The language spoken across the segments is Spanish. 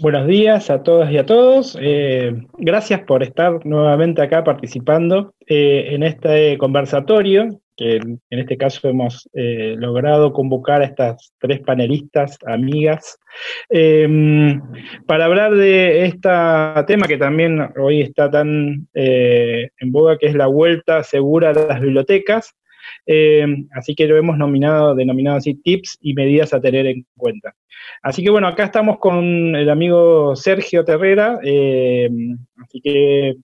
Buenos días a todas y a todos. Eh, gracias por estar nuevamente acá participando eh, en este conversatorio, que en este caso hemos eh, logrado convocar a estas tres panelistas, amigas, em, para hablar de este tema que también hoy está tan en boga, que es la vuelta segura a las bibliotecas. Em, así que lo hemos nominado, denominado así, tips y medidas a tener en cuenta. Así que bueno, acá estamos con el amigo Sergio Terrera, eh, así que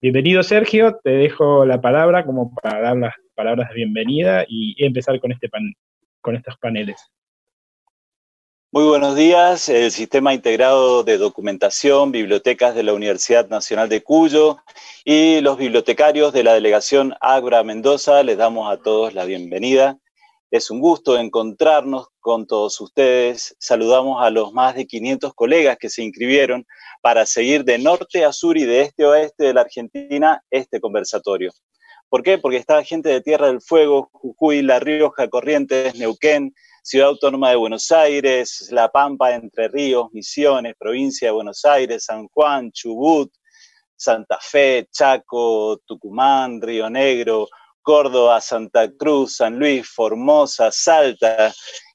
bienvenido Sergio, te dejo la palabra como para dar las palabras de bienvenida y empezar con, este con estos paneles. Muy buenos días, el Sistema Integrado de Documentación, Bibliotecas de la Universidad Nacional de Cuyo y los bibliotecarios de la Delegación Agra Mendoza, les damos a todos la bienvenida. Es un gusto encontrarnos con todos ustedes. Saludamos a los más de 500 colegas que se inscribieron para seguir de norte a sur y de este a oeste de la Argentina este conversatorio. ¿Por qué? Porque está gente de Tierra del Fuego, Jujuy, La Rioja, Corrientes, Neuquén, Ciudad Autónoma de Buenos Aires, La Pampa, Entre Ríos, Misiones, Provincia de Buenos Aires, San Juan, Chubut, Santa Fe, Chaco, Tucumán, Río Negro, Córdoba, Santa Cruz, San Luis, Formosa, Salta.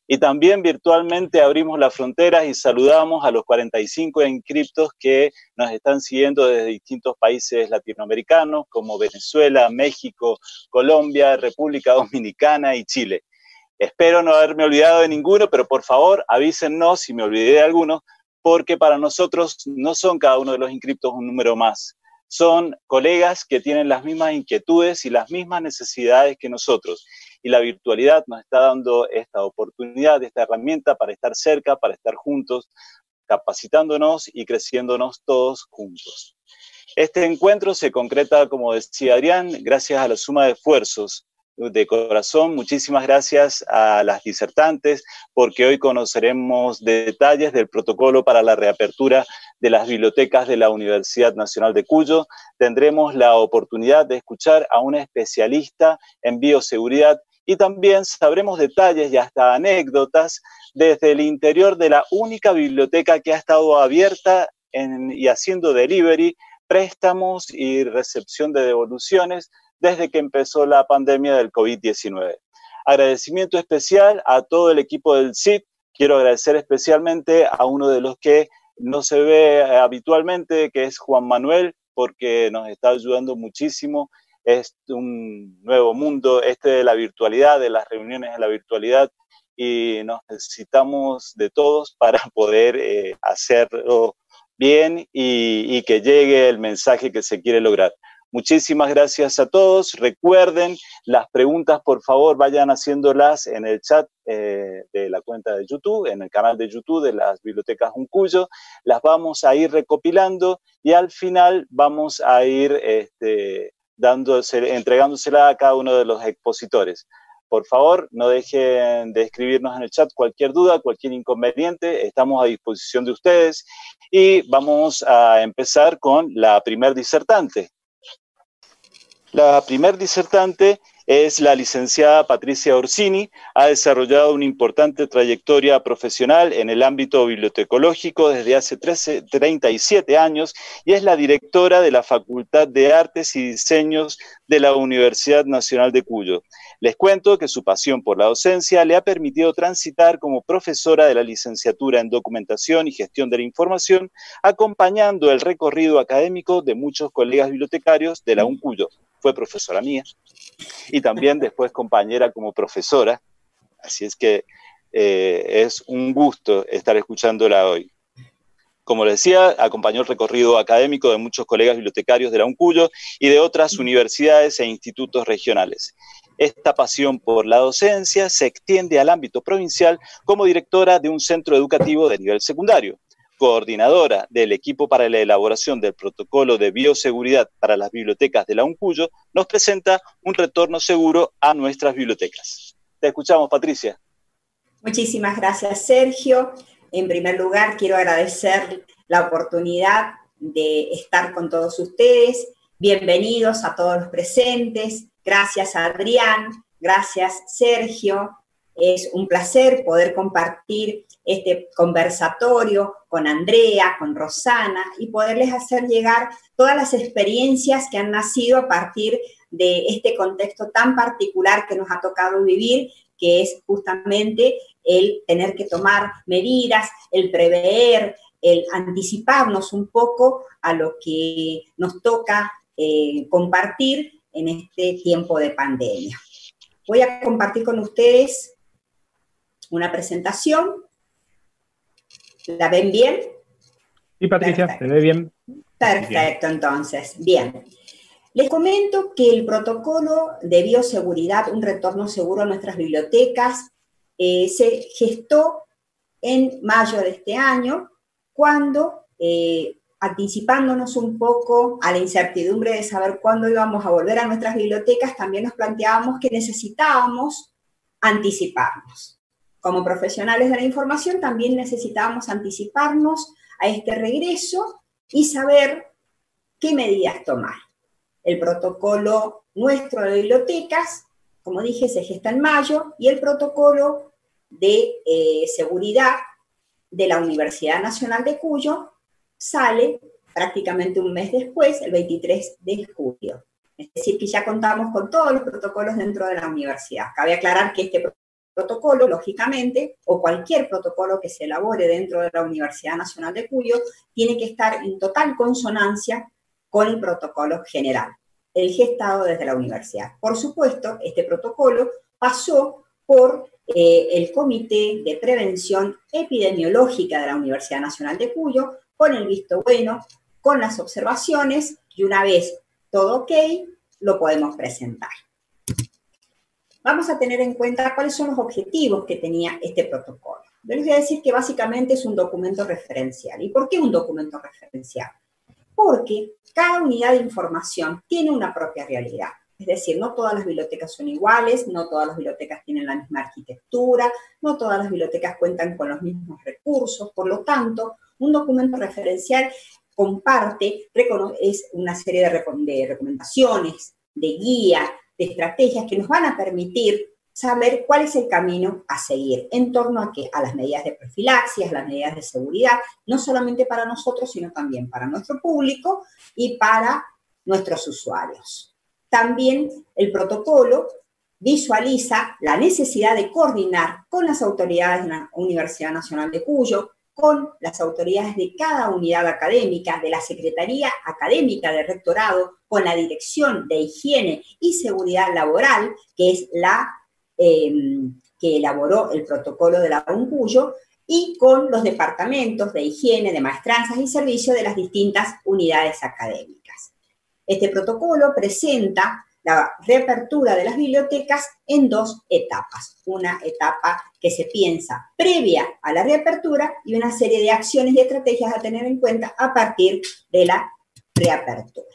Y también virtualmente abrimos las fronteras y saludamos a los 45 inscriptos que nos están siguiendo desde distintos países latinoamericanos como Venezuela, México, Colombia, República Dominicana y Chile. Espero no haberme olvidado de ninguno, pero por favor avísennos si me olvidé de alguno, porque para nosotros no son cada uno de los inscriptos un número más son colegas que tienen las mismas inquietudes y las mismas necesidades que nosotros. Y la virtualidad nos está dando esta oportunidad, esta herramienta para estar cerca, para estar juntos, capacitándonos y creciéndonos todos juntos. Este encuentro se concreta, como decía Adrián, gracias a la suma de esfuerzos de corazón, muchísimas gracias a las disertantes, porque hoy conoceremos detalles del protocolo para la reapertura de las bibliotecas de la Universidad Nacional de Cuyo. Tendremos la oportunidad de escuchar a una especialista en bioseguridad y también sabremos detalles y hasta anécdotas desde el interior de la única biblioteca que ha estado abierta y haciendo delivery, préstamos y recepción de devoluciones desde que empezó la pandemia del COVID-19. Agradecimiento especial a todo el equipo del CIT. Quiero agradecer especialmente a uno de los que no se ve habitualmente, que es Juan Manuel, porque nos está ayudando muchísimo. Es un nuevo mundo, este de la virtualidad, de las reuniones en la virtualidad, y nos necesitamos de todos para poder eh, hacerlo bien y que llegue el mensaje que se quiere lograr. Muchísimas gracias a todos. Recuerden, las preguntas, por favor, vayan haciéndolas en el chat eh, de la cuenta de YouTube, en el canal de YouTube de las bibliotecas Uncuyo. Las vamos a ir recopilando y al final vamos a ir este, entregándosela a cada uno de los expositores. Por favor, no dejen de escribirnos en el chat cualquier duda, cualquier inconveniente. Estamos a disposición de ustedes y vamos a empezar con la primer disertante. La primer disertante es la licenciada Patricia Orsini. Ha desarrollado una importante trayectoria profesional en el ámbito bibliotecológico desde hace 37 años y es la directora de la Facultad de Artes y Diseños de la Universidad Nacional de Cuyo. Les cuento que su pasión por la docencia le ha permitido transitar como profesora de la licenciatura en Documentación y Gestión de la Información, acompañando el recorrido académico de muchos colegas bibliotecarios de la UNCUYO fue profesora mía y también después compañera como profesora. Así es que eh, es un gusto estar escuchándola hoy. Como les decía, acompañó el recorrido académico de muchos colegas bibliotecarios de la UNCUYO y de otras universidades e institutos regionales. Esta pasión por la docencia se extiende al ámbito provincial como directora de un centro educativo de nivel secundario, coordinadora del equipo para la elaboración del protocolo de bioseguridad para las bibliotecas de la UNCUYO, nos presenta un retorno seguro a nuestras bibliotecas. Te escuchamos, Patricia. Muchísimas gracias, Sergio. En primer lugar, quiero agradecer la oportunidad de estar con todos ustedes. Bienvenidos a todos los presentes. Gracias, Adrián. Gracias, Sergio. Es un placer poder compartir este conversatorio con Andrea, con Rosana y poderles hacer llegar todas las experiencias que han nacido a partir de este contexto tan particular que nos ha tocado vivir, que es justamente el tener que tomar medidas, el prever, el anticiparnos un poco a lo que nos toca eh, compartir en este tiempo de pandemia. Voy a compartir con ustedes una presentación. ¿La ven bien? Sí, Patricia, se ve bien. Perfecto, entonces, bien. Les comento que el protocolo de bioseguridad, un retorno seguro a nuestras bibliotecas, eh, se gestó en mayo de este año, cuando, eh, anticipándonos un poco a la incertidumbre de saber cuándo íbamos a volver a nuestras bibliotecas, también nos planteábamos que necesitábamos anticiparnos. Como profesionales de la información, también necesitábamos anticiparnos a este regreso y saber qué medidas tomar. El protocolo nuestro de bibliotecas, como dije, se gesta en mayo y el protocolo de eh, seguridad de la Universidad Nacional de Cuyo sale prácticamente un mes después, el 23 de julio. Es decir, que ya contamos con todos los protocolos dentro de la universidad. Cabe aclarar que este protocolo, lógicamente, o cualquier protocolo que se elabore dentro de la Universidad Nacional de Cuyo, tiene que estar en total consonancia con el protocolo general, el gestado desde la universidad. Por supuesto, este protocolo pasó por eh, el Comité de Prevención Epidemiológica de la Universidad Nacional de Cuyo, con el visto bueno, con las observaciones, y una vez todo ok, lo podemos presentar. Vamos a tener en cuenta cuáles son los objetivos que tenía este protocolo. Yo les voy a decir que básicamente es un documento referencial. ¿Y por qué un documento referencial? Porque cada unidad de información tiene una propia realidad. Es decir, no todas las bibliotecas son iguales, no todas las bibliotecas tienen la misma arquitectura, no todas las bibliotecas cuentan con los mismos recursos, por lo tanto, un documento referencial comparte, es una serie de, recomendaciones, de guías, estrategias que nos van a permitir saber cuál es el camino a seguir en torno a, a las medidas de profilaxia, las medidas de seguridad, no solamente para nosotros, sino también para nuestro público y para nuestros usuarios. También el protocolo visualiza la necesidad de coordinar con las autoridades de la Universidad Nacional de Cuyo, con las autoridades de cada unidad académica, de la Secretaría Académica de Rectorado, con la Dirección de Higiene y Seguridad Laboral, que es la em, que elaboró el protocolo de la UNCUYO, y con los departamentos de higiene, de maestranzas y servicios de las distintas unidades académicas. Este protocolo presenta la reapertura de las bibliotecas en dos etapas. Una etapa que se piensa previa a la reapertura y una serie de acciones y estrategias a tener en cuenta a partir de la reapertura.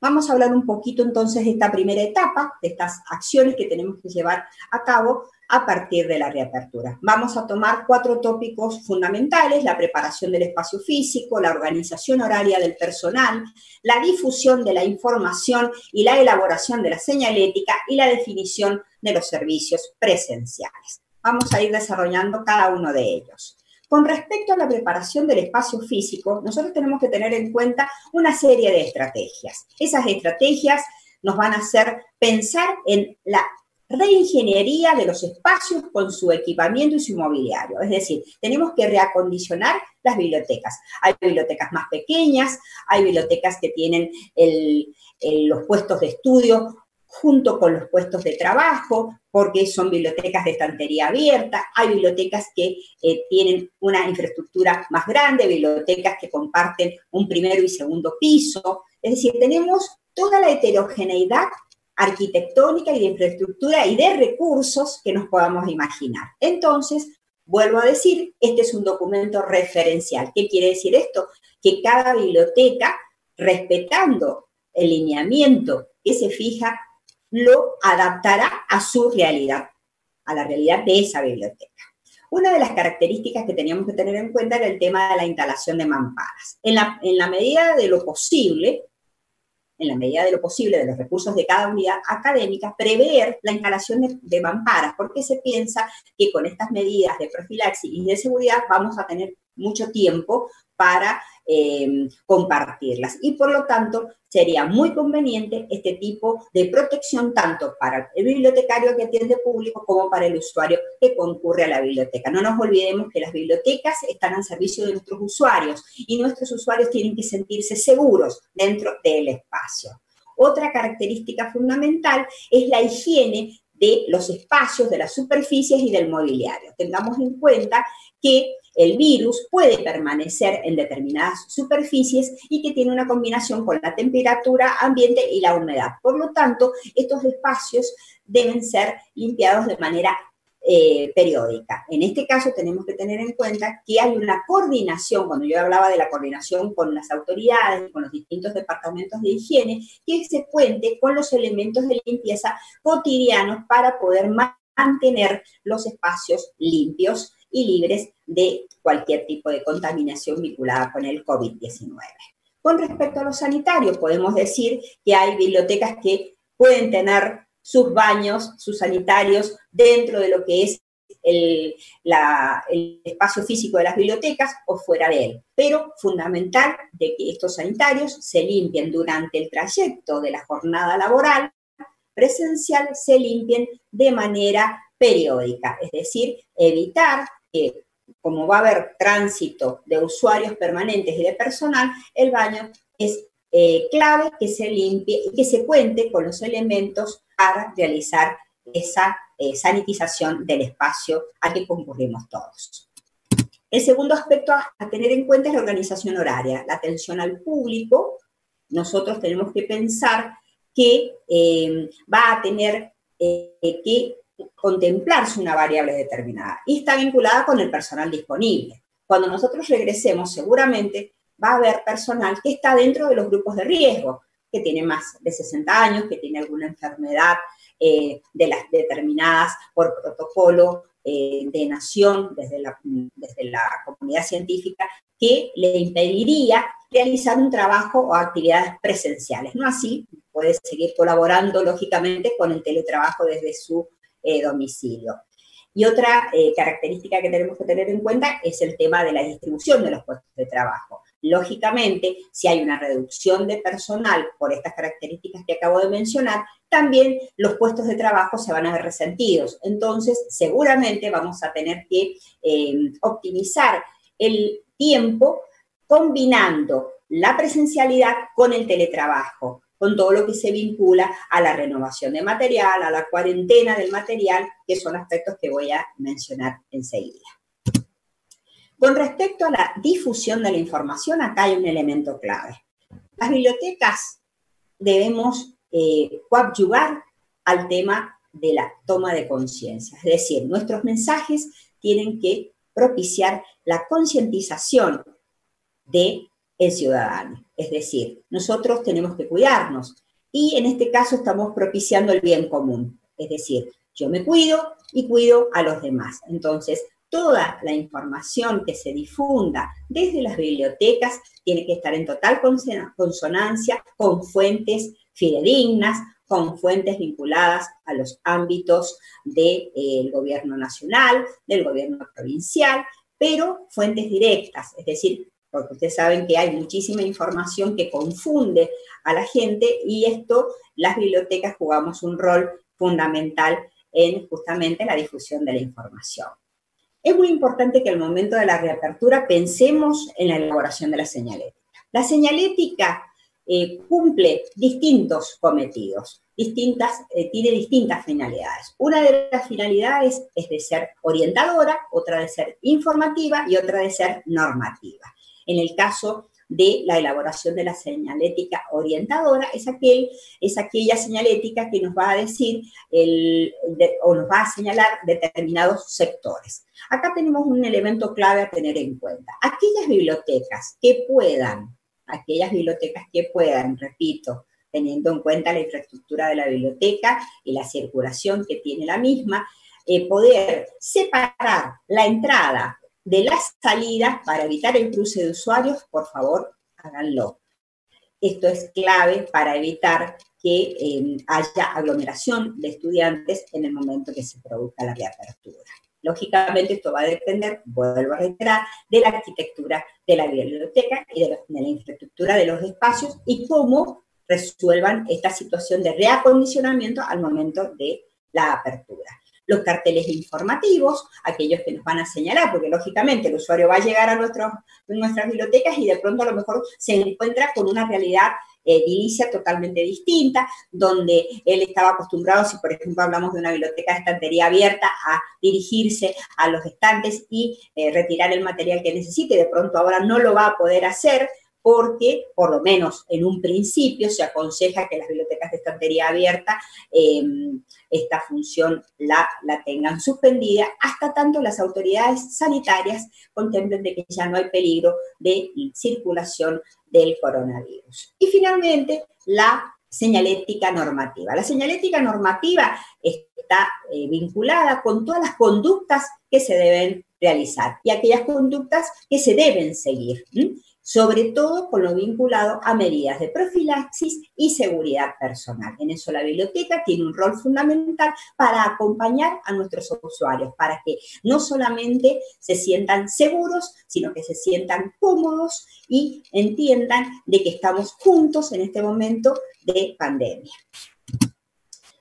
Vamos a hablar un poquito entonces de esta primera etapa, de estas acciones que tenemos que llevar a cabo a partir de la reapertura. Vamos a tomar cuatro tópicos fundamentales, la preparación del espacio físico, la organización horaria del personal, la difusión de la información y la elaboración de la señalética y la definición de los servicios presenciales. Vamos a ir desarrollando cada uno de ellos. Con respecto a la preparación del espacio físico, nosotros tenemos que tener en cuenta una serie de estrategias. Esas estrategias nos van a hacer pensar en la reingeniería de los espacios con su equipamiento y su mobiliario. Es decir, tenemos que reacondicionar las bibliotecas. Hay bibliotecas más pequeñas, hay bibliotecas que tienen los puestos de estudio junto con los puestos de trabajo, porque son bibliotecas de estantería abierta, hay bibliotecas que eh, tienen una infraestructura más grande, bibliotecas que comparten un primero y segundo piso, es decir, tenemos toda la heterogeneidad arquitectónica y de infraestructura y de recursos que nos podamos imaginar. Entonces, vuelvo a decir, este es un documento referencial. ¿Qué quiere decir esto? Que cada biblioteca, respetando el lineamiento que se fija, lo adaptará a su realidad, a la realidad de esa biblioteca. Una de las características que teníamos que tener en cuenta era el tema de la instalación de mamparas. En la, en la medida de lo posible, en la medida de lo posible, de los recursos de cada unidad académica, prever la instalación de, mamparas, porque se piensa que con estas medidas de profilaxis y de seguridad vamos a tener mucho tiempo para eh, compartirlas. Y por lo tanto, sería muy conveniente este tipo de protección tanto para el bibliotecario que atiende público como para el usuario que concurre a la biblioteca. No nos olvidemos que las bibliotecas están al servicio de nuestros usuarios y nuestros usuarios tienen que sentirse seguros dentro del espacio. Otra característica fundamental es la higiene de los espacios, de las superficies y del mobiliario. Tengamos en cuenta que el virus puede permanecer en determinadas superficies y que tiene una combinación con la temperatura ambiente y la humedad. Por lo tanto, estos espacios deben ser limpiados de manera eh, periódica. En este caso tenemos que tener en cuenta que hay una coordinación, cuando yo hablaba de la coordinación con las autoridades, con los distintos departamentos de higiene, que se cuente con los elementos de limpieza cotidianos para poder mantener los espacios limpios y libres de cualquier tipo de contaminación vinculada con el COVID-19. Con respecto a los sanitarios, podemos decir que hay bibliotecas que pueden tener sus baños, sus sanitarios dentro de lo que es el, espacio físico de las bibliotecas o fuera de él. Pero fundamental de que estos sanitarios se limpien durante el trayecto de la jornada laboral presencial, se limpien de manera periódica, es decir, evitar que como va a haber tránsito de usuarios permanentes y de personal, el baño es eh, clave que se limpie y que se cuente con los elementos para realizar esa eh, sanitización del espacio al que concurrimos todos. El segundo aspecto a, tener en cuenta es la organización horaria, la atención al público. Nosotros tenemos que pensar que eh, va a tener que contemplarse una variable determinada y está vinculada con el personal disponible. Cuando nosotros regresemos, seguramente va a haber personal que está dentro de los grupos de riesgo, que tiene más de 60 años, que tiene alguna enfermedad eh, de las determinadas por protocolo eh, de nación desde la, desde la comunidad científica, que le impediría realizar un trabajo o actividades presenciales. No así, puede seguir colaborando lógicamente con el teletrabajo desde su eh, domicilio. Y otra característica que tenemos que tener en cuenta es el tema de la distribución de los puestos de trabajo. Lógicamente, si hay una reducción de personal por estas características que acabo de mencionar, también los puestos de trabajo se van a ver resentidos. Entonces, seguramente vamos a tener que eh, optimizar el tiempo combinando la presencialidad con el teletrabajo con todo lo que se vincula a la renovación de material, a la cuarentena del material, que son aspectos que voy a mencionar enseguida. Con respecto a la difusión de la información, acá hay un elemento clave. Las bibliotecas debemos eh, coadyuvar al tema de la toma de conciencia, es decir, nuestros mensajes tienen que propiciar la concientización de el ciudadano. Es decir, nosotros tenemos que cuidarnos y en este caso estamos propiciando el bien común. Es decir, yo me cuido y cuido a los demás. Entonces, toda la información que se difunda desde las bibliotecas tiene que estar en total consonancia con fuentes fidedignas, con fuentes vinculadas a los ámbitos del eh, gobierno nacional, del gobierno provincial, pero fuentes directas, es decir, porque ustedes saben que hay muchísima información que confunde a la gente y esto, las bibliotecas jugamos un rol fundamental en justamente la difusión de la información. Es muy importante que al momento de la reapertura pensemos en la elaboración de la señalética. La señalética eh, cumple distintos cometidos, distintas, eh, tiene distintas finalidades. Una de las finalidades es de ser orientadora, otra de ser informativa y otra de ser normativa. En el caso de la elaboración de la señalética orientadora, es, aquel, es aquella señalética que nos va a decir o nos va a señalar determinados sectores. Acá tenemos un elemento clave a tener en cuenta. Aquellas bibliotecas que puedan, aquellas bibliotecas que puedan, repito, teniendo en cuenta la infraestructura de la biblioteca y la circulación que tiene la misma, eh, poder separar la entrada de las salidas para evitar el cruce de usuarios, por favor, háganlo. Esto es clave para evitar que eh, haya aglomeración de estudiantes en el momento que se produzca la reapertura. Lógicamente esto va a depender, vuelvo a reiterar, de la arquitectura de la biblioteca y de, la infraestructura de los espacios y cómo resuelvan esta situación de reacondicionamiento al momento de la apertura los carteles informativos, aquellos que nos van a señalar, porque lógicamente el usuario va a llegar a nuestras bibliotecas y de pronto a lo mejor se encuentra con una realidad eh, totalmente distinta, donde él estaba acostumbrado, si por ejemplo hablamos de una biblioteca de estantería abierta, a dirigirse a los estantes y eh, retirar el material que necesite, de pronto ahora no lo va a poder hacer porque, por lo menos en un principio, se aconseja que las bibliotecas de estantería abierta em, esta función la, la, tengan suspendida hasta tanto las autoridades sanitarias contemplen de que ya no hay peligro de circulación del coronavirus. Y finalmente, la señalética normativa. La señalética normativa está eh, vinculada con todas las conductas que se deben realizar y aquellas conductas que se deben seguir sobre todo con lo vinculado a medidas de profilaxis y seguridad personal. En eso la biblioteca tiene un rol fundamental para acompañar a nuestros usuarios, para que no solamente se sientan seguros, sino que se sientan cómodos y entiendan de que estamos juntos en este momento de pandemia.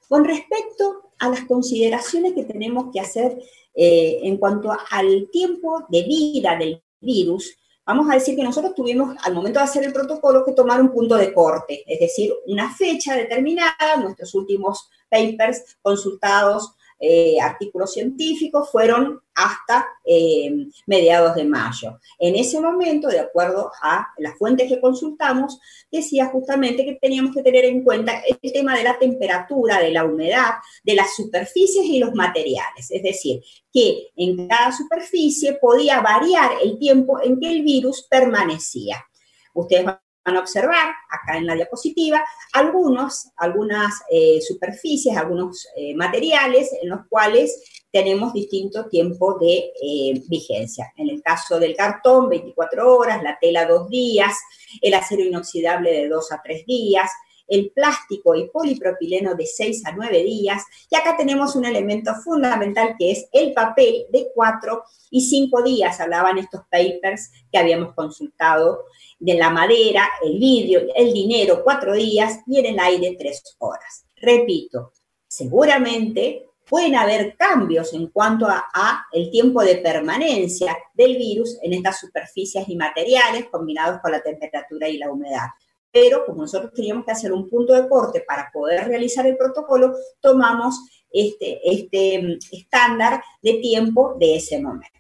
Con respecto a las consideraciones que tenemos que hacer eh, en cuanto al tiempo de vida del virus, vamos a decir que nosotros tuvimos al momento de hacer el protocolo que tomar un punto de corte, es decir, una fecha determinada, nuestros últimos papers consultados eh, artículos científicos fueron hasta eh, mediados de mayo. En ese momento, de acuerdo a las fuentes que consultamos, decía justamente que teníamos que tener en cuenta el tema de la temperatura, de la humedad, de las superficies y los materiales. Es decir, que en cada superficie podía variar el tiempo en que el virus permanecía. Ustedes van a observar acá en la diapositiva algunos, algunas eh, superficies, algunos eh, materiales en los cuales tenemos distinto tiempo de eh, vigencia. En el caso del cartón, 24 horas, la tela, dos días, el acero inoxidable de 2 a 3 días, el plástico y polipropileno de 6 a 9 días. Y acá tenemos un elemento fundamental que es el papel de 4 y 5 días. Hablaban estos papers que habíamos consultado de la madera, el vidrio, el dinero, 4 días y en el aire 3 horas. Repito, seguramente pueden haber cambios en cuanto a, a, el tiempo de permanencia del virus en estas superficies y materiales combinados con la temperatura y la humedad pero como nosotros teníamos que hacer un punto de corte para poder realizar el protocolo, tomamos este, este mm, estándar de tiempo de ese momento.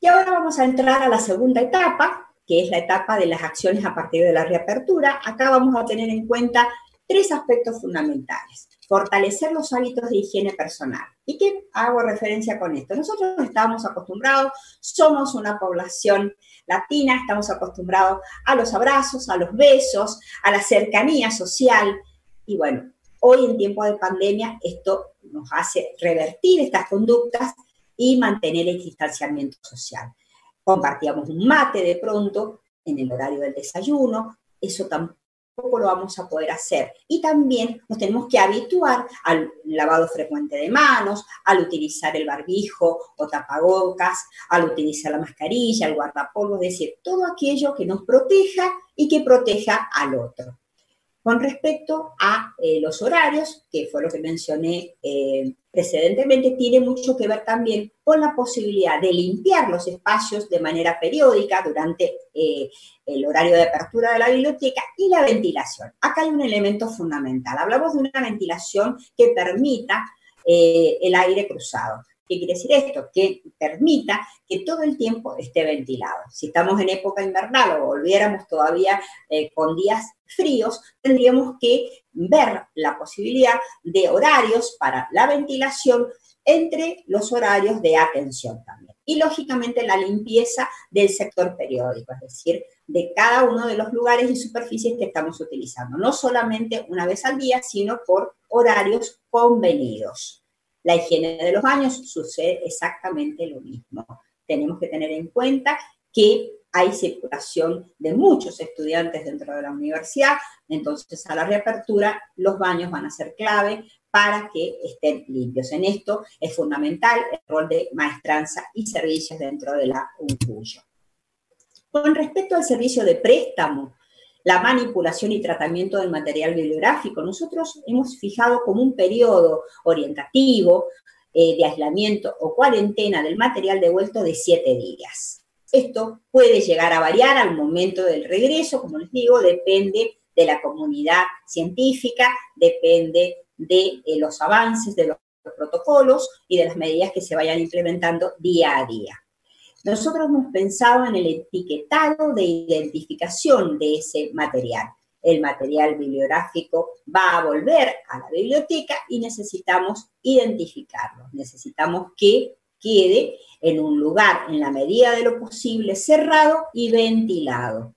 Y ahora vamos a entrar a la segunda etapa, que es la etapa de las acciones a partir de la reapertura. Acá vamos a tener en cuenta tres aspectos fundamentales. Fortalecer los hábitos de higiene personal. ¿Y qué hago referencia con esto? Nosotros estamos acostumbrados, somos una población latina, estamos acostumbrados a los abrazos, a los besos, a la cercanía social. Y bueno, hoy en tiempo de pandemia esto nos hace revertir estas conductas y mantener el distanciamiento social. Compartíamos un mate de pronto en el horario del desayuno, eso tampoco lo vamos a poder hacer. Y también nos tenemos que habituar al lavado frecuente de manos, al utilizar el barbijo o tapabocas, al utilizar la mascarilla, el guardapolvo, es decir, todo aquello que nos proteja y que proteja al otro. Con respecto a eh, los horarios, que fue lo que mencioné eh, precedentemente, tiene mucho que ver también con la posibilidad de limpiar los espacios de manera periódica durante eh, el horario de apertura de la biblioteca y la ventilación. Acá hay un elemento fundamental. Hablamos de una ventilación que permita el aire cruzado. ¿Qué quiere decir esto? Que permita que todo el tiempo esté ventilado. Si estamos en época invernal o volviéramos todavía eh, con días fríos, tendríamos que ver la posibilidad de horarios para la ventilación entre los horarios de atención también. Y lógicamente la limpieza del sector periódico, es decir, de cada uno de los lugares y superficies que estamos utilizando, no solamente una vez al día, sino por horarios convenidos. La higiene de los baños sucede exactamente lo mismo. Tenemos que tener en cuenta que hay circulación de muchos estudiantes dentro de la universidad, entonces a la reapertura los baños van a ser clave para que estén limpios. En esto es fundamental el rol de maestranza y servicios dentro de la UNCUYO. Con respecto al servicio de préstamo, la manipulación y tratamiento del material bibliográfico, nosotros hemos fijado como un periodo orientativo eh, de aislamiento o cuarentena del material devuelto de siete días. Esto puede llegar a variar al momento del regreso, como les digo, depende de la comunidad científica, depende de eh, los avances de los protocolos y de las medidas que se vayan implementando día a día. Nosotros hemos pensado en el etiquetado de identificación de ese material. El material bibliográfico va a volver a la biblioteca y necesitamos identificarlo. Necesitamos que quede en un lugar, en la medida de lo posible, cerrado y ventilado.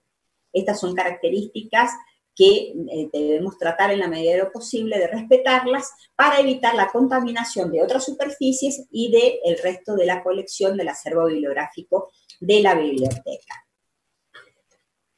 Estas son características que eh, debemos tratar en la medida de lo posible de respetarlas para evitar la contaminación de otras superficies y del el resto de la colección del acervo bibliográfico de la biblioteca.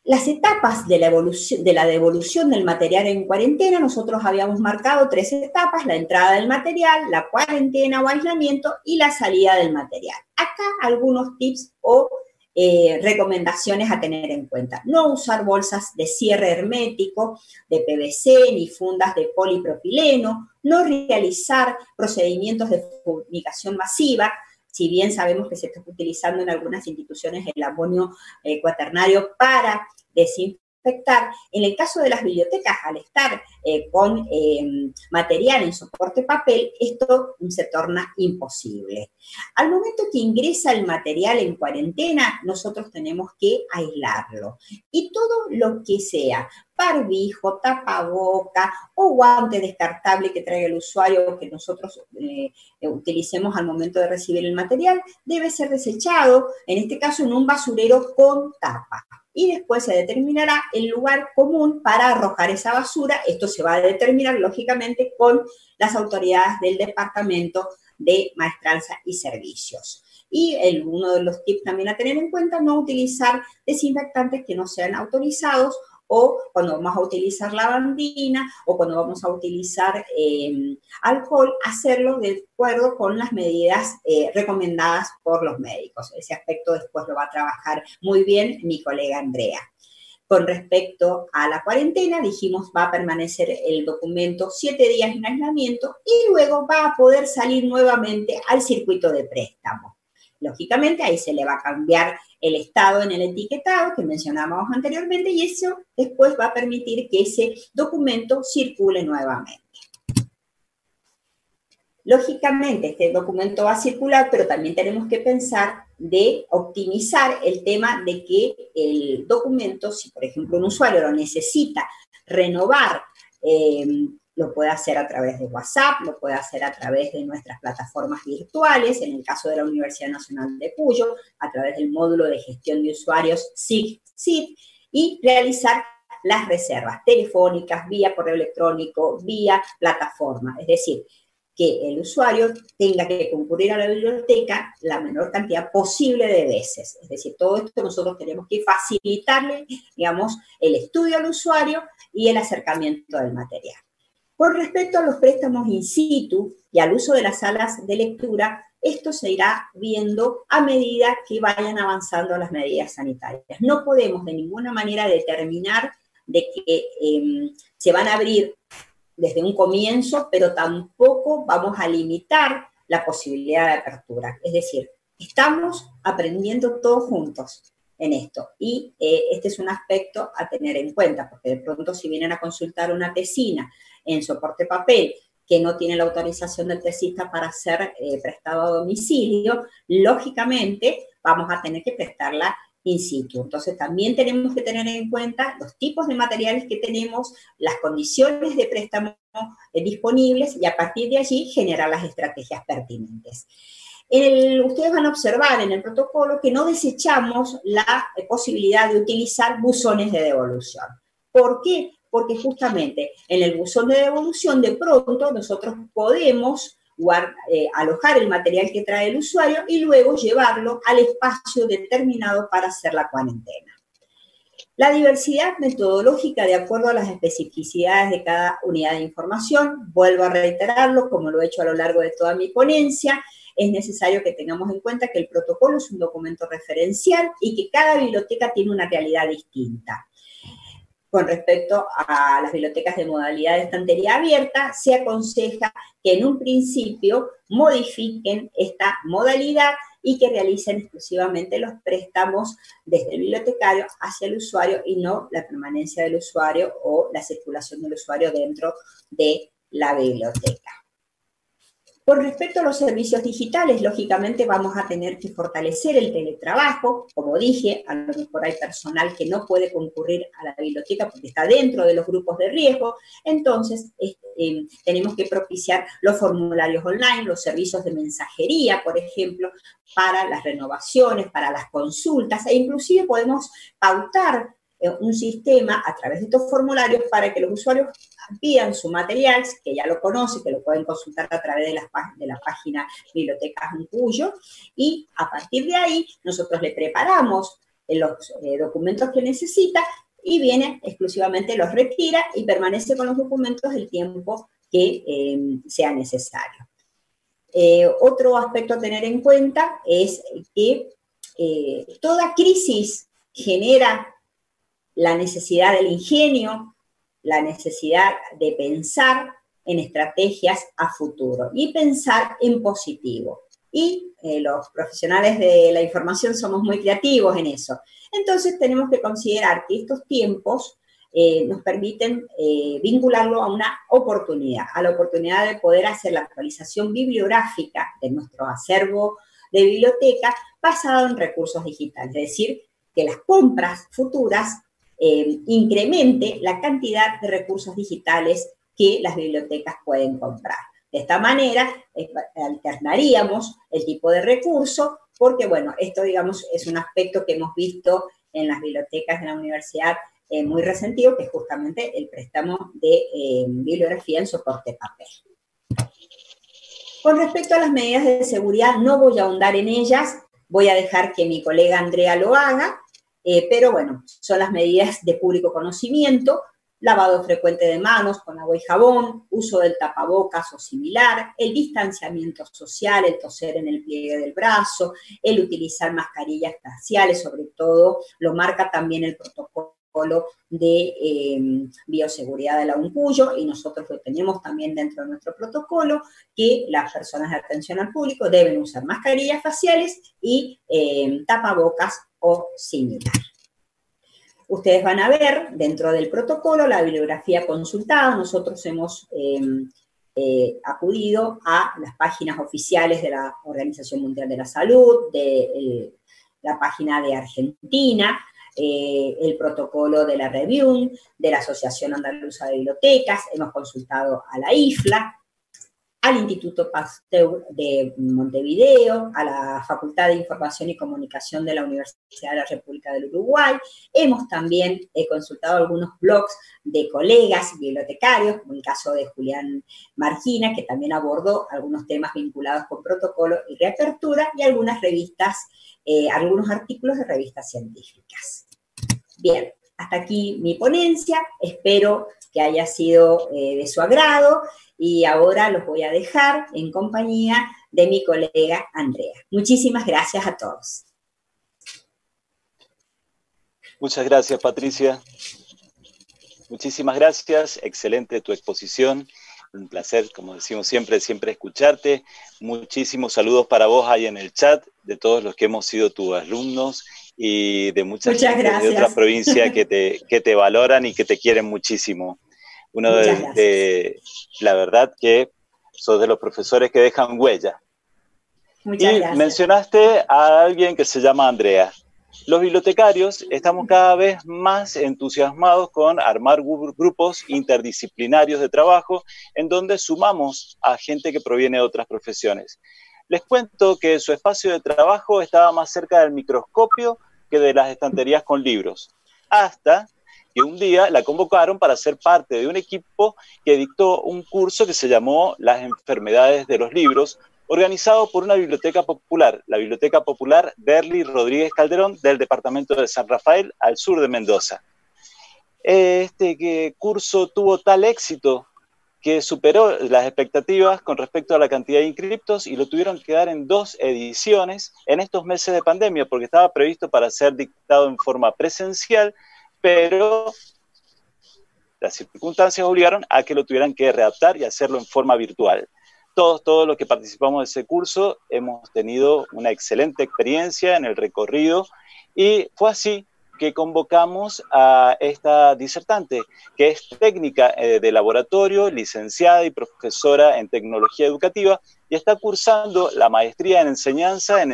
Las etapas de la, evolución, de la devolución del material en cuarentena, nosotros habíamos marcado tres etapas, la entrada del material, la cuarentena o aislamiento y la salida del material. Acá algunos tips o eh, recomendaciones a tener en cuenta. No usar bolsas de cierre hermético de PVC ni fundas de polipropileno, no realizar procedimientos de fumigación masiva, si bien sabemos que se está utilizando en algunas instituciones el amonio eh, cuaternario para desinfectar en el caso de las bibliotecas, al estar eh, con eh, material en soporte papel, esto se torna imposible. Al momento que ingresa el material en cuarentena, nosotros tenemos que aislarlo. Y todo lo que sea barbijo, tapaboca o guante descartable que traiga el usuario que nosotros eh, utilicemos al momento de recibir el material, debe ser desechado, en este caso en un basurero con tapa y después se determinará el lugar común para arrojar esa basura. Esto se va a determinar lógicamente con las autoridades del Departamento de Maestranza y Servicios. Y el, uno de los tips también a tener en cuenta, no utilizar desinfectantes que no sean autorizados o cuando vamos a utilizar lavandina o cuando vamos a utilizar em, alcohol, hacerlo de acuerdo con las medidas eh, recomendadas por los médicos. Ese aspecto después lo va a trabajar muy bien mi colega Andrea. Con respecto a la cuarentena, dijimos va a permanecer el documento siete días en aislamiento y luego va a poder salir nuevamente al circuito de préstamo. Lógicamente, ahí se le va a cambiar el estado en el etiquetado que mencionábamos anteriormente y eso después va a permitir que ese documento circule nuevamente. Lógicamente, este documento va a circular, pero también tenemos que pensar de optimizar el tema de que el documento, si por ejemplo un usuario lo necesita renovar eh, lo puede hacer a través de WhatsApp, lo puede hacer a través de nuestras plataformas virtuales, en el caso de la Universidad Nacional de Cuyo, a través del módulo de gestión de usuarios SIG-SIT, y realizar las reservas telefónicas, vía correo electrónico, vía plataforma. Es decir, que el usuario tenga que concurrir a la biblioteca la menor cantidad posible de veces. Es decir, todo esto nosotros tenemos que facilitarle, digamos, el estudio al usuario y el acercamiento del material. Con respecto a los préstamos in situ y al uso de las salas de lectura, esto se irá viendo a medida que vayan avanzando las medidas sanitarias. No podemos de ninguna manera determinar de que em, se van a abrir desde un comienzo, pero tampoco vamos a limitar la posibilidad de apertura. Es decir, estamos aprendiendo todos juntos en esto. Y eh, este es un aspecto a tener en cuenta, porque de pronto si vienen a consultar una tesina en soporte papel que no tiene la autorización del tesista para ser eh, prestado a domicilio, lógicamente vamos a tener que prestarla in situ. Entonces también tenemos que tener en cuenta los tipos de materiales que tenemos, las condiciones de préstamo eh, disponibles y a partir de allí generar las estrategias pertinentes. ustedes van a observar en el protocolo que no desechamos la eh, posibilidad de utilizar buzones de devolución. ¿Por qué? Porque justamente en el buzón de devolución de pronto nosotros podemos eh, alojar el material que trae el usuario y luego llevarlo al espacio determinado para hacer la cuarentena. La diversidad metodológica de acuerdo a las especificidades de cada unidad de información, vuelvo a reiterarlo como lo he hecho a lo largo de toda mi ponencia, es necesario que tengamos en cuenta que el protocolo es un documento referencial y que cada biblioteca tiene una realidad distinta. Con respecto a las bibliotecas de modalidad de estantería abierta, se aconseja que en un principio modifiquen esta modalidad y que realicen exclusivamente los préstamos desde el bibliotecario hacia el usuario y no la permanencia del usuario o la circulación del usuario dentro de la biblioteca. Con respecto a los servicios digitales, lógicamente vamos a tener que fortalecer el teletrabajo. Como dije, a lo mejor hay personal que no puede concurrir a la biblioteca porque está dentro de los grupos de riesgo. Entonces, eh, tenemos que propiciar los formularios online, los servicios de mensajería, por ejemplo, para las renovaciones, para las consultas, e inclusive podemos pautar eh, un sistema a través de estos formularios para que los usuarios pidan su material, que ya lo conocen, que lo pueden consultar a través de la, de la página Bibliotecas Cuyo, y a partir de ahí nosotros le preparamos los eh, documentos que necesita y viene exclusivamente, los retira y permanece con los documentos el tiempo que eh, sea necesario. otro aspecto a tener en cuenta es que toda crisis genera la necesidad del ingenio, la necesidad de pensar en estrategias a futuro y pensar en positivo. Y eh, los profesionales de la información somos muy creativos en eso. Entonces tenemos que considerar que estos tiempos eh, nos permiten eh, vincularlo a una oportunidad, a la oportunidad de poder hacer la actualización bibliográfica de nuestro acervo de biblioteca basado en recursos digitales, es decir, que las compras futuras eh, incremente la cantidad de recursos digitales que las bibliotecas pueden comprar. De esta manera, eh, alternaríamos el tipo de recurso, porque, bueno, esto, digamos, es un aspecto que hemos visto en las bibliotecas de la universidad eh, muy resentido, que es justamente el préstamo de bibliografía en soporte papel. Con respecto a las medidas de seguridad, no voy a ahondar en ellas, voy a dejar que mi colega Andrea lo haga, eh, pero bueno, son las medidas de público conocimiento, lavado frecuente de manos con agua y jabón, uso del tapabocas o similar, el distanciamiento social, el toser en el pliegue del brazo, el utilizar mascarillas faciales, sobre todo lo marca también el protocolo de em, bioseguridad de la UNCUYO y nosotros lo tenemos también dentro de nuestro protocolo, que las personas de atención al público deben usar mascarillas faciales y em, tapabocas o similar. Ustedes van a ver dentro del protocolo la bibliografía consultada. Nosotros hemos em, eh, acudido a las páginas oficiales de la Organización Mundial de la Salud, de eh, la página de Argentina, eh, el protocolo de la Review, de la Asociación Andaluza de Bibliotecas, hemos consultado a la IFLA, al Instituto Pasteur de Montevideo, a la Facultad de Información y Comunicación de la Universidad de la República del Uruguay. Hemos también consultado algunos blogs de colegas bibliotecarios, como el caso de Julián Margina, que también abordó algunos temas vinculados con protocolo y reapertura, y algunas revistas, eh, algunos artículos de revistas científicas. Bien, hasta aquí mi ponencia. Espero que haya sido eh, de su agrado y ahora los voy a dejar en compañía de mi colega Andrea. Muchísimas gracias a todos. Muchas gracias, Patricia. Muchísimas gracias. Excelente tu exposición. Un placer, como decimos siempre, siempre escucharte. Muchísimos saludos para vos ahí en el chat, de todos los que hemos sido tus alumnos y de muchas de otras provincias que te, que te valoran y que te quieren muchísimo. Uno de, la verdad que sos de los profesores que dejan huella. Muchas y mencionaste a alguien que se llama Andrea. Los bibliotecarios estamos cada vez más entusiasmados con armar grupos interdisciplinarios de trabajo en donde sumamos a gente que proviene de otras profesiones. Les cuento que su espacio de trabajo estaba más cerca del microscopio que de las estanterías con libros, hasta y un día la convocaron para ser parte de un equipo que dictó un curso que se llamó Las enfermedades de los libros, organizado por una biblioteca popular, la Biblioteca Popular Derli Rodríguez Calderón del departamento de San Rafael, al sur de Mendoza. Este curso tuvo tal éxito que superó las expectativas con respecto a la cantidad de inscriptos y lo tuvieron que dar en dos ediciones en estos meses de pandemia, porque estaba previsto para ser dictado en forma presencial, pero las circunstancias obligaron a que lo tuvieran que readaptar y hacerlo en forma virtual. Todos, todos los que participamos de ese curso hemos tenido una excelente experiencia en el recorrido y fue así que convocamos a esta disertante, que es técnica eh, de laboratorio, licenciada y profesora en tecnología educativa, y está cursando la maestría en enseñanza en,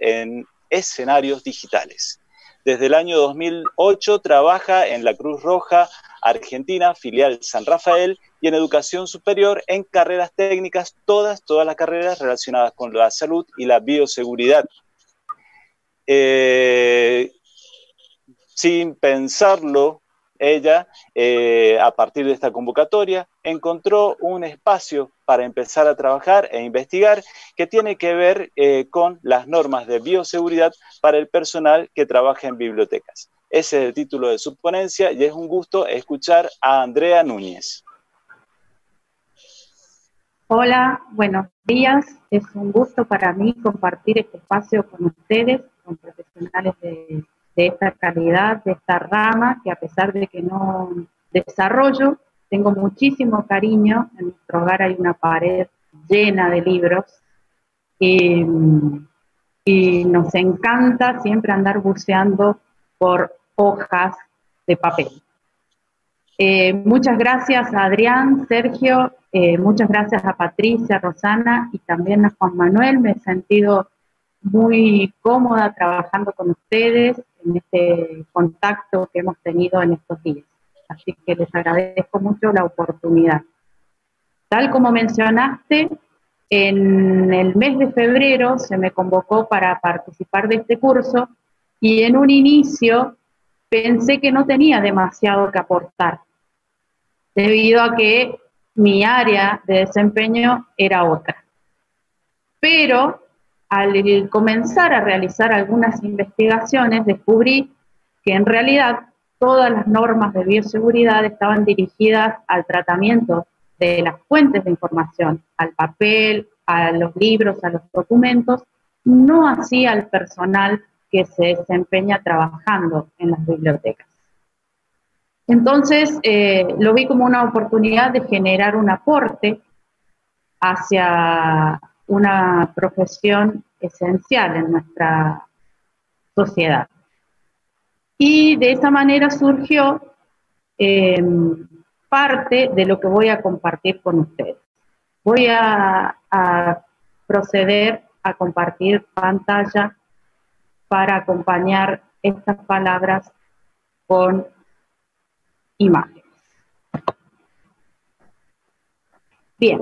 en escenarios digitales. Desde el año 2008 trabaja en la Cruz Roja Argentina, filial San Rafael, y en educación superior en carreras técnicas, todas, todas las carreras relacionadas con la salud y la bioseguridad. Eh, sin pensarlo, ella, eh, a partir de esta convocatoria, encontró un espacio para empezar a trabajar e investigar que tiene que ver eh, con las normas de bioseguridad para el personal que trabaja en bibliotecas. Ese es el título de su ponencia y es un gusto escuchar a Andrea Núñez. Hola, buenos días. Es un gusto para mí compartir este espacio con ustedes, con profesionales de de esta calidad, de esta rama, que a pesar de que no desarrollo, tengo muchísimo cariño. En nuestro hogar hay una pared llena de libros y, nos encanta siempre andar buceando por hojas de papel. Eh, muchas gracias a Adrián, Sergio, eh, muchas gracias a Patricia, Rosana y también a Juan Manuel. Me he sentido muy cómoda trabajando con ustedes en este contacto que hemos tenido en estos días. Así que les agradezco mucho la oportunidad. Tal como mencionaste, en el mes de febrero se me convocó para participar de este curso y en un inicio pensé que no tenía demasiado que aportar, debido a que mi área de desempeño era otra. Pero al comenzar a realizar algunas investigaciones, descubrí que en realidad todas las normas de bioseguridad estaban dirigidas al tratamiento de las fuentes de información, al papel, a los libros, a los documentos, no así al personal que se desempeña trabajando en las bibliotecas. Entonces, eh, lo vi como una oportunidad de generar un aporte hacia una profesión esencial en nuestra sociedad. Y de esa manera surgió em, parte de lo que voy a compartir con ustedes. Voy a, proceder a compartir pantalla para acompañar estas palabras con imágenes. Bien.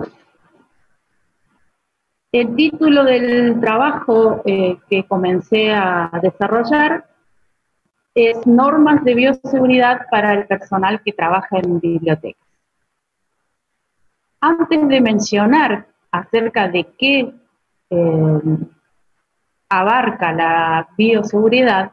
El título del trabajo eh, que comencé a desarrollar es Normas de bioseguridad para el personal que trabaja en bibliotecas. Antes de mencionar acerca de qué eh, abarca la bioseguridad,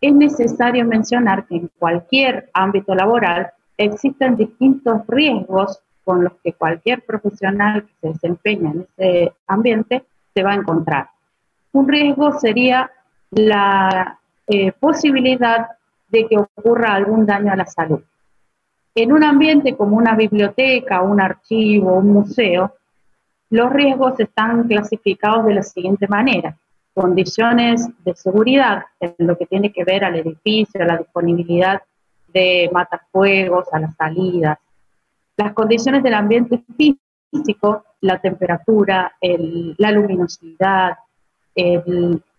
es necesario mencionar que en cualquier ámbito laboral existen distintos riesgos con los que cualquier profesional que se desempeña en ese ambiente se va a encontrar. Un riesgo sería la eh, posibilidad de que ocurra algún daño a la salud. En un ambiente como una biblioteca, un archivo, un museo, los riesgos están clasificados de la siguiente manera. Condiciones de seguridad, en lo que tiene que ver al edificio, a la disponibilidad de matafuegos, a las salidas, las condiciones del ambiente físico, la temperatura, la luminosidad,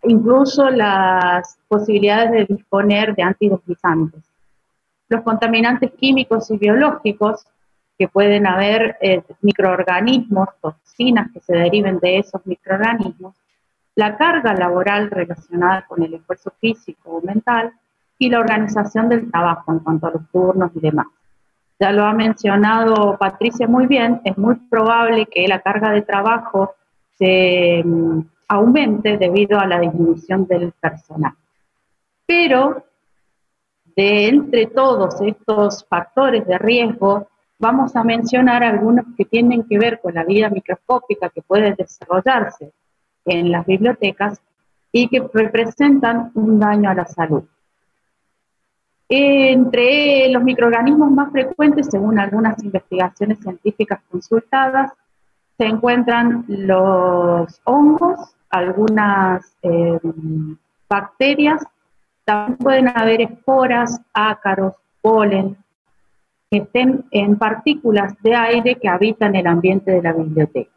incluso las posibilidades de disponer de antideslizantes. Los contaminantes químicos y biológicos, que pueden haber eh, microorganismos, toxinas que se deriven de esos microorganismos, la carga laboral relacionada con el esfuerzo físico o mental y la organización del trabajo en cuanto a los turnos y demás. Ya lo ha mencionado Patricia muy bien, es muy probable que la carga de trabajo se mm, aumente debido a la disminución del personal. Pero de entre todos estos factores de riesgo, vamos a mencionar algunos que tienen que ver con la vida microscópica que puede desarrollarse en las bibliotecas y que representan un daño a la salud. Entre los microorganismos más frecuentes, según algunas investigaciones científicas consultadas, se encuentran los hongos, algunas eh, bacterias, también pueden haber esporas, ácaros, polen, que estén en partículas de aire que habitan el ambiente de la biblioteca.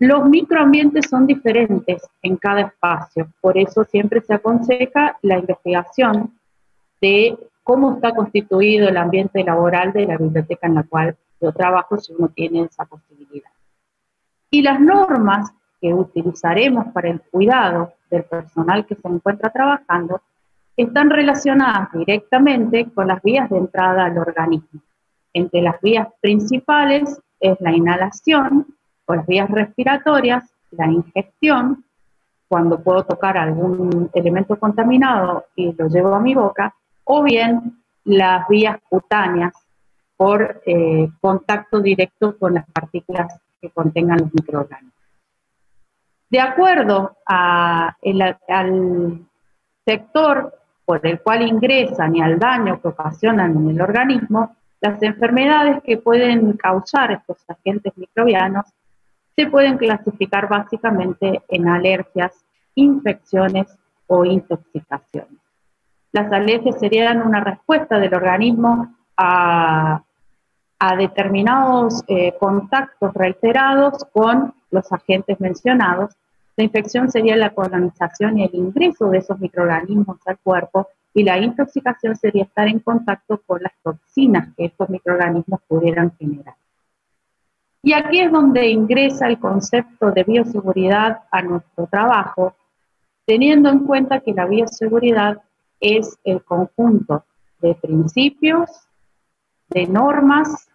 Los microambientes son diferentes en cada espacio, por eso siempre se aconseja la investigación de cómo está constituido el ambiente laboral de la biblioteca en la cual yo trabajo si uno tiene esa posibilidad. Y las normas que utilizaremos para el cuidado del personal que se encuentra trabajando están relacionadas directamente con las vías de entrada al organismo. Entre las vías principales es la inhalación, o las vías respiratorias, la ingestión, cuando puedo tocar algún elemento contaminado y lo llevo a mi boca, o bien las vías cutáneas por eh, contacto directo con las partículas que contengan los microorganismos. De acuerdo al sector por el cual ingresan y al daño que ocasionan en el organismo, las enfermedades que pueden causar estos agentes microbianos se pueden clasificar básicamente en alergias, infecciones o intoxicaciones. Las alergias serían una respuesta del organismo a, determinados eh, contactos reiterados con los agentes mencionados. La infección sería la colonización y el ingreso de esos microorganismos al cuerpo y la intoxicación sería estar en contacto con las toxinas que estos microorganismos pudieran generar. Y aquí es donde ingresa el concepto de bioseguridad a nuestro trabajo, teniendo en cuenta que la bioseguridad es el conjunto de principios, de normas,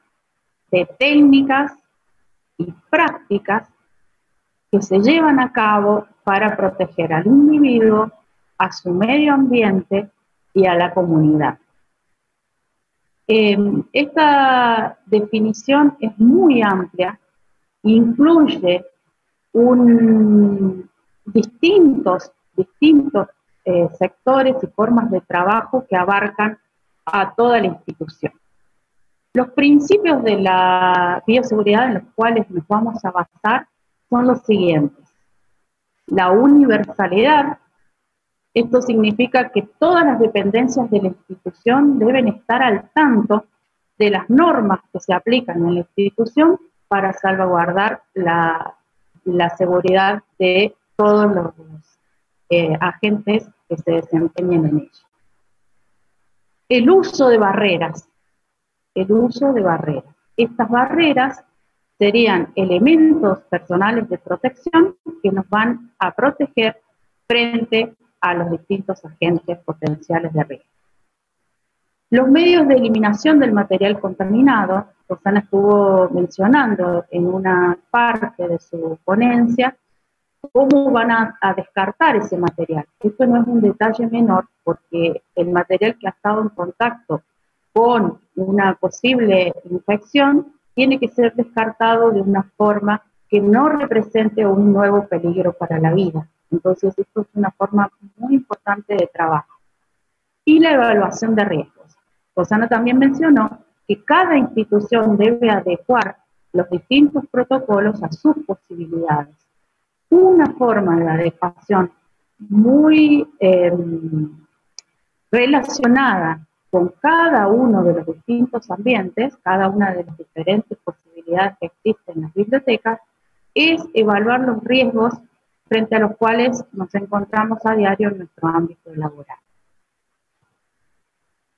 de técnicas y prácticas que se llevan a cabo para proteger al individuo, a su medio ambiente y a la comunidad. Em, esta definición es muy amplia, incluye distintos, distintos eh, sectores y formas de trabajo que abarcan a toda la institución. Los principios de la bioseguridad en los cuales nos vamos a basar son los siguientes. La universalidad, esto significa que todas las dependencias de la institución deben estar al tanto de las normas que se aplican en la institución para salvaguardar la, seguridad de todos los eh, agentes que se desempeñen en ella. El uso de barreras. El uso de barreras. Estas barreras serían elementos personales de protección que nos van a proteger frente a los distintos agentes potenciales de riesgo. Los medios de eliminación del material contaminado, Rosana estuvo mencionando en una parte de su ponencia, cómo van a, a, descartar ese material. Esto no es un detalle menor porque el material que ha estado en contacto con una posible infección tiene que ser descartado de una forma que no represente un nuevo peligro para la vida. Entonces, esto es una forma muy importante de trabajo. Y la evaluación de riesgos. Rosana también mencionó que cada institución debe adecuar los distintos protocolos a sus posibilidades. Una forma de adecuación muy em, relacionada con cada uno de los distintos ambientes, cada una de las diferentes posibilidades que existen en las bibliotecas, es evaluar los riesgos frente a los cuales nos encontramos a diario en nuestro ámbito laboral.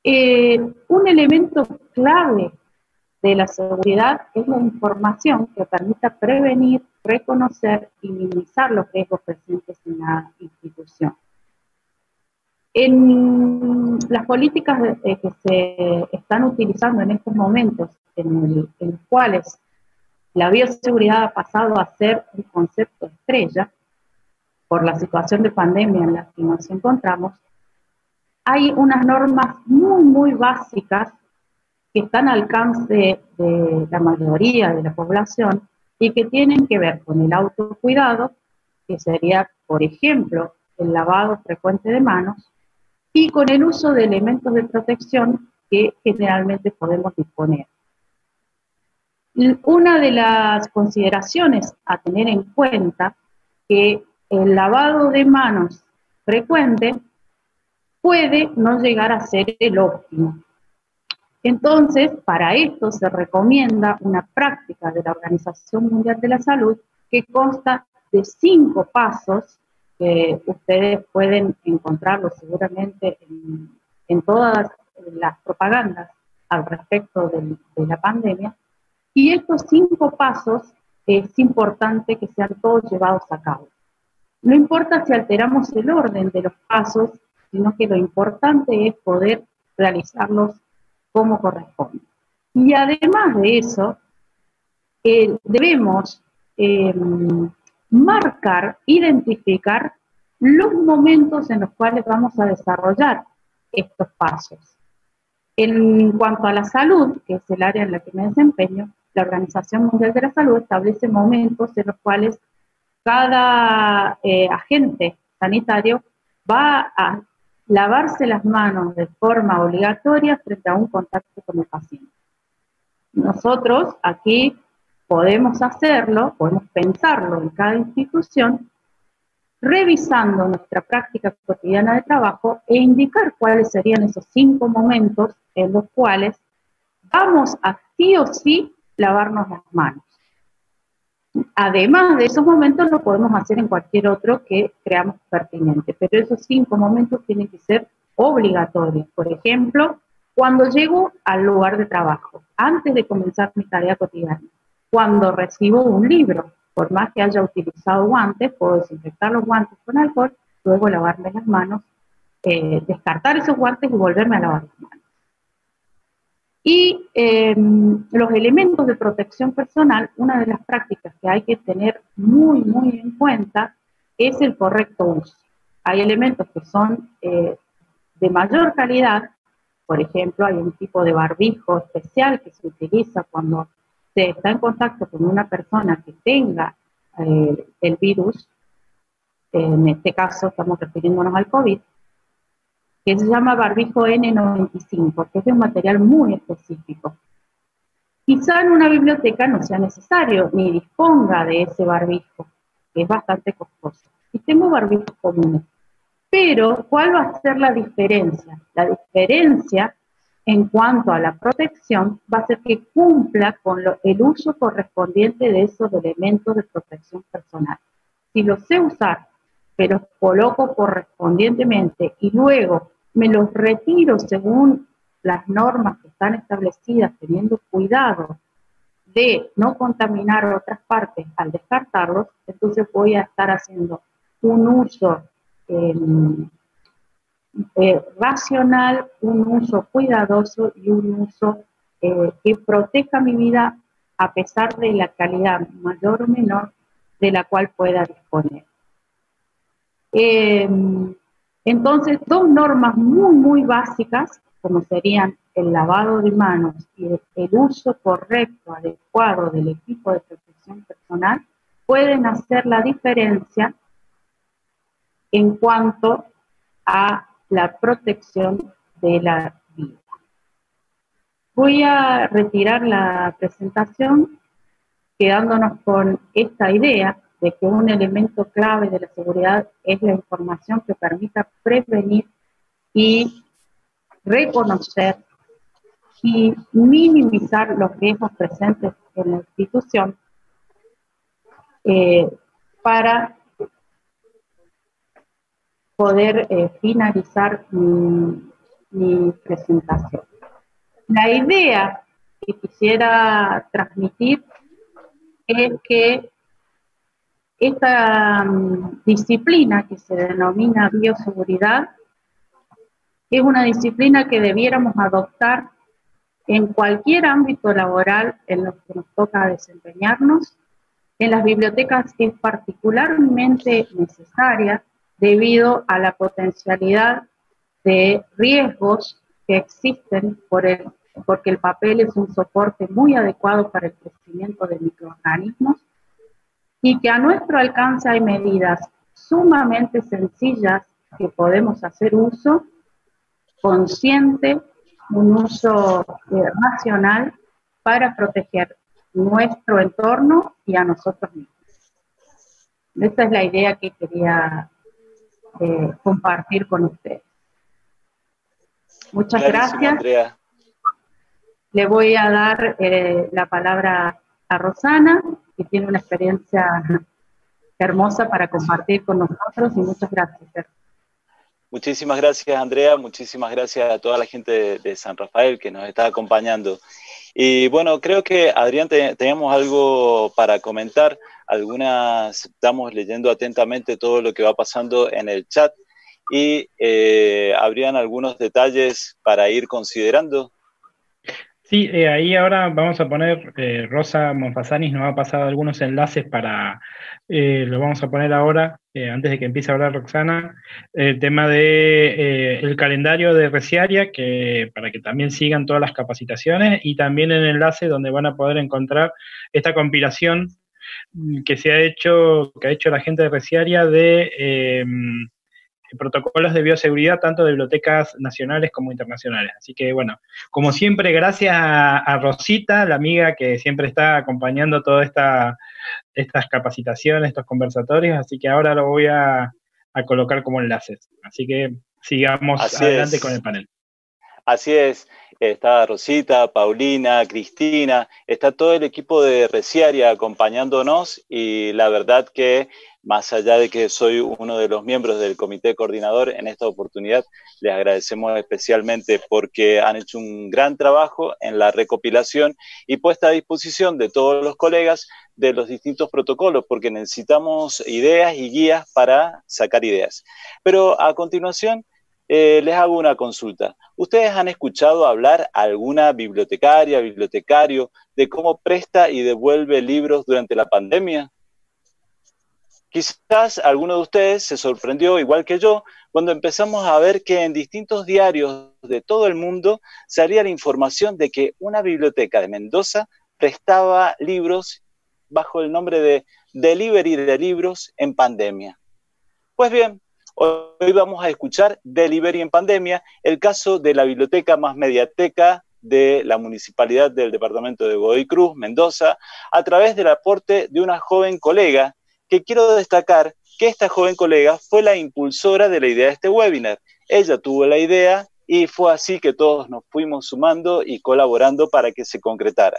Eh, un elemento clave de la seguridad es la información que permita prevenir, reconocer y minimizar los riesgos presentes en la institución. En las políticas que se están utilizando en estos momentos, en, en los cuales la bioseguridad ha pasado a ser un concepto estrella por la situación de pandemia en la que nos encontramos, hay unas normas muy, muy básicas que están al alcance de la mayoría de la población y que tienen que ver con el autocuidado, que sería, por ejemplo, el lavado frecuente de manos, y con el uso de elementos de protección que generalmente podemos disponer. Una de las consideraciones a tener en cuenta que el lavado de manos frecuente puede no llegar a ser el óptimo. Entonces, para esto se recomienda una práctica de la Organización Mundial de la Salud que consta de cinco pasos que ustedes pueden encontrarlo seguramente en, todas las propagandas al respecto de la pandemia, y estos cinco pasos es importante que sean todos llevados a cabo. No importa si alteramos el orden de los pasos, sino que lo importante es poder realizarlos como corresponde. Y además de eso, eh, debemos em, marcar, identificar los momentos en los cuales vamos a desarrollar estos pasos. En cuanto a la salud, que es el área en la que me desempeño, la Organización Mundial de la Salud establece momentos en los cuales cada eh, agente sanitario va a lavarse las manos de forma obligatoria frente a un contacto con el paciente. Nosotros aquí podemos hacerlo, podemos pensarlo en cada institución, revisando nuestra práctica cotidiana de trabajo e indicar cuáles serían esos cinco momentos en los cuales vamos a sí o sí lavarnos las manos. Además de esos momentos, lo podemos hacer en cualquier otro que creamos pertinente, pero esos cinco momentos tienen que ser obligatorios. Por ejemplo, cuando llego al lugar de trabajo, antes de comenzar mi tarea cotidiana, cuando recibo un libro, por más que haya utilizado guantes, puedo desinfectar los guantes con alcohol, luego lavarme las manos, eh, descartar esos guantes y volverme a lavar las manos. Y em, los elementos de protección personal, una de las prácticas que hay que tener muy, muy en cuenta es el correcto uso. Hay elementos que son eh, de mayor calidad, por ejemplo, hay un tipo de barbijo especial que se utiliza cuando se está en contacto con una persona que tenga eh, el virus, en este caso estamos refiriéndonos al COVID, que se llama barbijo N95, que es de un material muy específico. Quizá en una biblioteca no sea necesario ni disponga de ese barbijo, que es bastante costoso. Y tengo barbijos comunes. Pero, ¿cuál va a ser la diferencia? La diferencia en cuanto a la protección va a ser que cumpla con el uso correspondiente de esos elementos de protección personal. Si lo sé usar, pero coloco correspondientemente y luego me los retiro según las normas que están establecidas, teniendo cuidado de no contaminar otras partes al descartarlos, entonces voy a estar haciendo un uso em, eh, racional, un uso cuidadoso y un uso eh, que proteja mi vida a pesar de la calidad mayor o menor de la cual pueda disponer. Em, entonces, dos normas muy, muy básicas, como serían el lavado de manos y el uso correcto, adecuado del equipo de protección personal, pueden hacer la diferencia en cuanto a la protección de la vida. Voy a retirar la presentación quedándonos con esta idea de que un elemento clave de la seguridad es la información que permita prevenir y reconocer y minimizar los riesgos presentes en la institución eh, para poder eh, finalizar mi, mi presentación. La idea que quisiera transmitir es que esta mm, disciplina que se denomina bioseguridad es una disciplina que debiéramos adoptar en cualquier ámbito laboral en lo que nos toca desempeñarnos. En las bibliotecas es particularmente necesaria debido a la potencialidad de riesgos que existen por el, porque el papel es un soporte muy adecuado para el crecimiento de microorganismos y que a nuestro alcance hay medidas sumamente sencillas que podemos hacer uso consciente, un uso eh, racional para proteger nuestro entorno y a nosotros mismos. Esta es la idea que quería eh, compartir con ustedes. Muchas gracias. Le voy a dar eh, la palabra a Rosana, que tiene una experiencia hermosa para compartir con nosotros y muchas gracias. Muchísimas gracias, Andrea. Muchísimas gracias a toda la gente de, San Rafael que nos está acompañando. Y bueno, creo que Adrián teníamos algo para comentar. Algunas, estamos leyendo atentamente todo lo que va pasando en el chat y eh, habrían algunos detalles para ir considerando. Sí, eh, ahí ahora vamos a poner, eh, Rosa Monfasanis nos ha pasado algunos enlaces para, eh, lo vamos a poner ahora, antes de que empiece a hablar Roxana, el tema de el calendario de Reciaria, que, para que también sigan todas las capacitaciones, y también el enlace donde van a poder encontrar esta compilación que se ha hecho, que ha hecho la gente de Reciaria de protocolos de bioseguridad tanto de bibliotecas nacionales como internacionales. Así que bueno, como siempre, gracias a, Rosita, la amiga que siempre está acompañando todas esta, estas capacitaciones, estos conversatorios, así que ahora lo voy a, colocar como enlaces. Así que sigamos adelante con el panel. Así es, está Rosita, Paulina, Cristina, está todo el equipo de Reciaria acompañándonos y la verdad que más allá de que soy uno de los miembros del comité coordinador, en esta oportunidad les agradecemos especialmente porque han hecho un gran trabajo en la recopilación y puesta a disposición de todos los colegas de los distintos protocolos, porque necesitamos ideas y guías para sacar ideas. Pero a continuación, eh, les hago una consulta. ¿Ustedes han escuchado hablar a alguna bibliotecaria, bibliotecario, de cómo presta y devuelve libros durante la pandemia? Quizás alguno de ustedes se sorprendió, igual que yo, cuando empezamos a ver que en distintos diarios de todo el mundo salía la información de que una biblioteca de Mendoza prestaba libros bajo el nombre de Delivery de Libros en Pandemia. Pues bien, hoy vamos a escuchar Delivery en Pandemia, el caso de la biblioteca más mediateca de la municipalidad del departamento de Godoy Cruz, Mendoza, a través del aporte de una joven colega que quiero destacar que esta joven colega fue la impulsora de la idea de este webinar. Ella tuvo la idea y fue así que todos nos fuimos sumando y colaborando para que se concretara.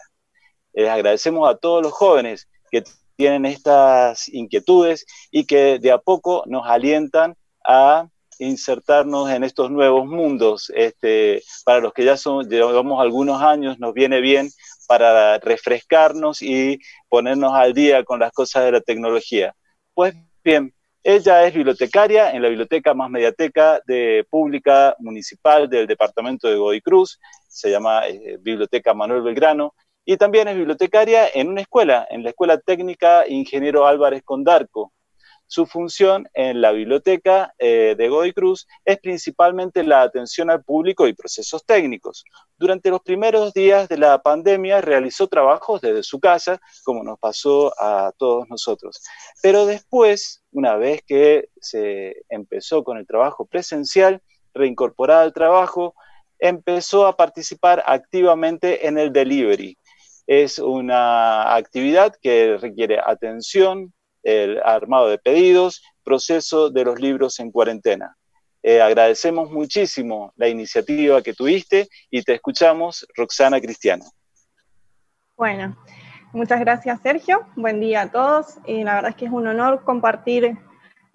Les agradecemos a todos los jóvenes que tienen estas inquietudes y que de a poco nos alientan a insertarnos en estos nuevos mundos. Este, para los que ya llevamos algunos años, nos viene bien para refrescarnos y ponernos al día con las cosas de la tecnología. Pues bien, ella es bibliotecaria en la biblioteca más mediateca de pública municipal del departamento de Godoy Cruz, se llama eh, Biblioteca Manuel Belgrano, y también es bibliotecaria en una escuela, en la Escuela Técnica Ingeniero Álvarez Condarco, su función en la biblioteca eh, de Godoy Cruz es principalmente la atención al público y procesos técnicos. Durante los primeros días de la pandemia realizó trabajos desde su casa, como nos pasó a todos nosotros. Pero después, una vez que se empezó con el trabajo presencial, reincorporada al trabajo, empezó a participar activamente en el delivery. Es una actividad que requiere atención, el armado de pedidos, proceso de los libros en cuarentena. Eh, agradecemos muchísimo la iniciativa que tuviste y te escuchamos, Roxana Cristiano. Bueno, muchas gracias Sergio, buen día a todos y la verdad es que es un honor compartir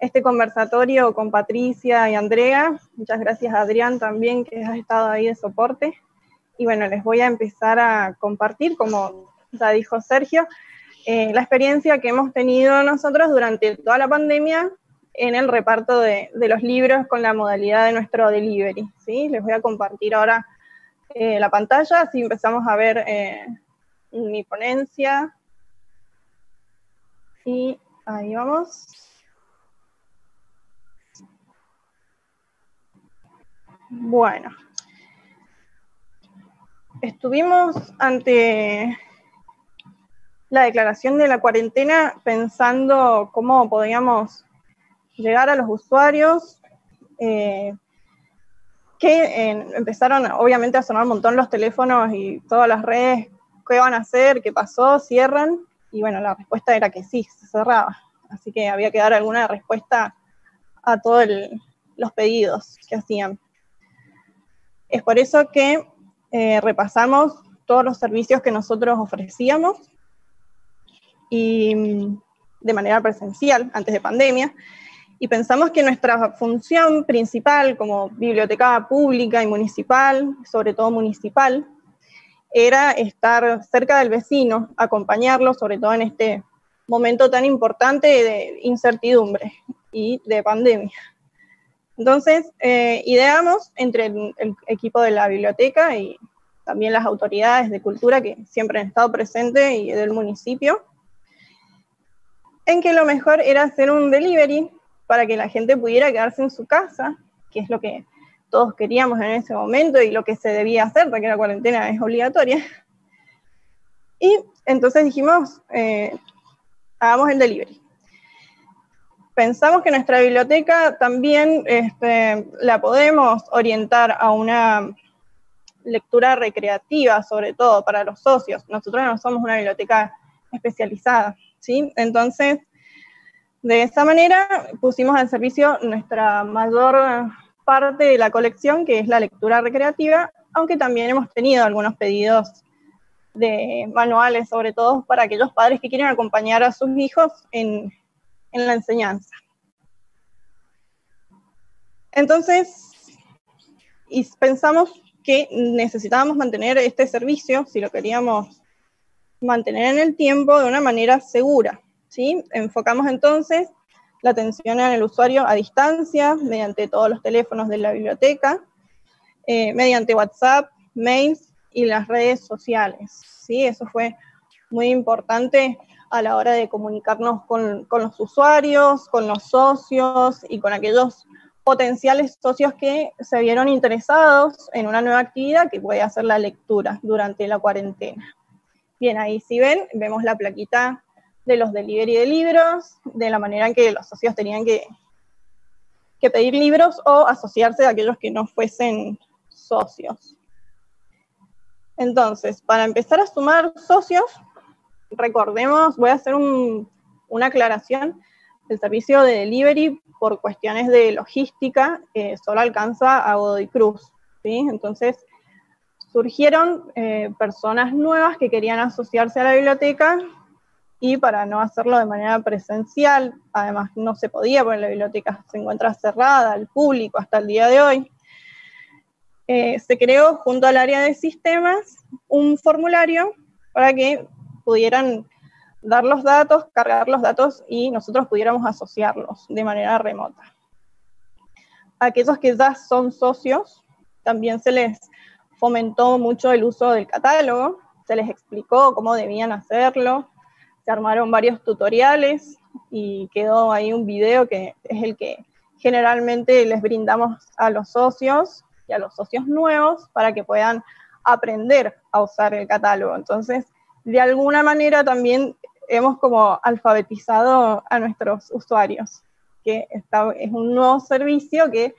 este conversatorio con Patricia y Andrea. Muchas gracias Adrián también que has estado ahí de soporte. Y bueno, les voy a empezar a compartir, como ya dijo Sergio, eh, la experiencia que hemos tenido nosotros durante toda la pandemia en el reparto de, los libros con la modalidad de nuestro delivery. ¿sí? Les voy a compartir ahora eh, la pantalla, así empezamos a ver eh, mi ponencia. Y ahí vamos. Bueno, estuvimos ante la declaración de la cuarentena pensando cómo podíamos llegar a los usuarios, eh, que empezaron obviamente a sonar un montón los teléfonos y todas las redes, qué van a hacer, qué pasó, cierran, y bueno, la respuesta era que sí, se cerraba, así que había que dar alguna respuesta a todos los pedidos que hacían. Es por eso que eh, repasamos todos los servicios que nosotros ofrecíamos y de manera presencial antes de pandemia y pensamos que nuestra función principal como biblioteca pública y municipal, sobre todo municipal, era estar cerca del vecino, acompañarlo, sobre todo en este momento tan importante de incertidumbre y de pandemia. Entonces, eh, ideamos entre el, equipo de la biblioteca y también las autoridades de cultura que siempre han estado presentes y del municipio, en que lo mejor era hacer un delivery para que la gente pudiera quedarse en su casa, que es lo que todos queríamos en ese momento y lo que se debía hacer, porque la cuarentena es obligatoria. Y entonces dijimos, eh, hagamos el delivery pensamos que nuestra biblioteca también este, la podemos orientar a una lectura recreativa, sobre todo para los socios. Nosotros no somos una biblioteca especializada, ¿sí? Entonces, de esa manera pusimos al servicio nuestra mayor parte de la colección, que es la lectura recreativa, aunque también hemos tenido algunos pedidos de manuales, sobre todo para aquellos padres que quieren acompañar a sus hijos en, en la enseñanza. Entonces, y pensamos que necesitábamos mantener este servicio, si lo queríamos mantener en el tiempo, de una manera segura. ¿sí? Enfocamos entonces la atención al usuario a distancia, mediante todos los teléfonos de la biblioteca, eh, mediante WhatsApp, mails y las redes sociales. ¿sí? Eso fue muy importante a la hora de comunicarnos con, los usuarios, con los socios y con aquellos potenciales socios que se vieron interesados en una nueva actividad que puede hacer la lectura durante la cuarentena. Bien, ahí si ven, vemos la plaquita de los delivery de libros, de la manera en que los socios tenían que, que pedir libros o asociarse a aquellos que no fuesen socios. Entonces, para empezar a sumar socios, recordemos, voy a hacer una aclaración, el servicio de delivery por cuestiones de logística eh, solo alcanza a Godoy Cruz, ¿sí? Entonces surgieron eh, personas nuevas que querían asociarse a la biblioteca y para no hacerlo de manera presencial, además no se podía porque la biblioteca se encuentra cerrada al público hasta el día de hoy, eh, se creó junto al área de sistemas un formulario para que pudieran dar los datos, cargar los datos y nosotros pudiéramos asociarlos de manera remota. aquellos que ya son socios, también se les fomentó mucho el uso del catálogo, se les explicó cómo debían hacerlo, se armaron varios tutoriales y quedó ahí un video que es el que generalmente les brindamos a los socios y a los socios nuevos para que puedan aprender a usar el catálogo. Entonces, de alguna manera también hemos como alfabetizado a nuestros usuarios, que está, es un nuevo servicio que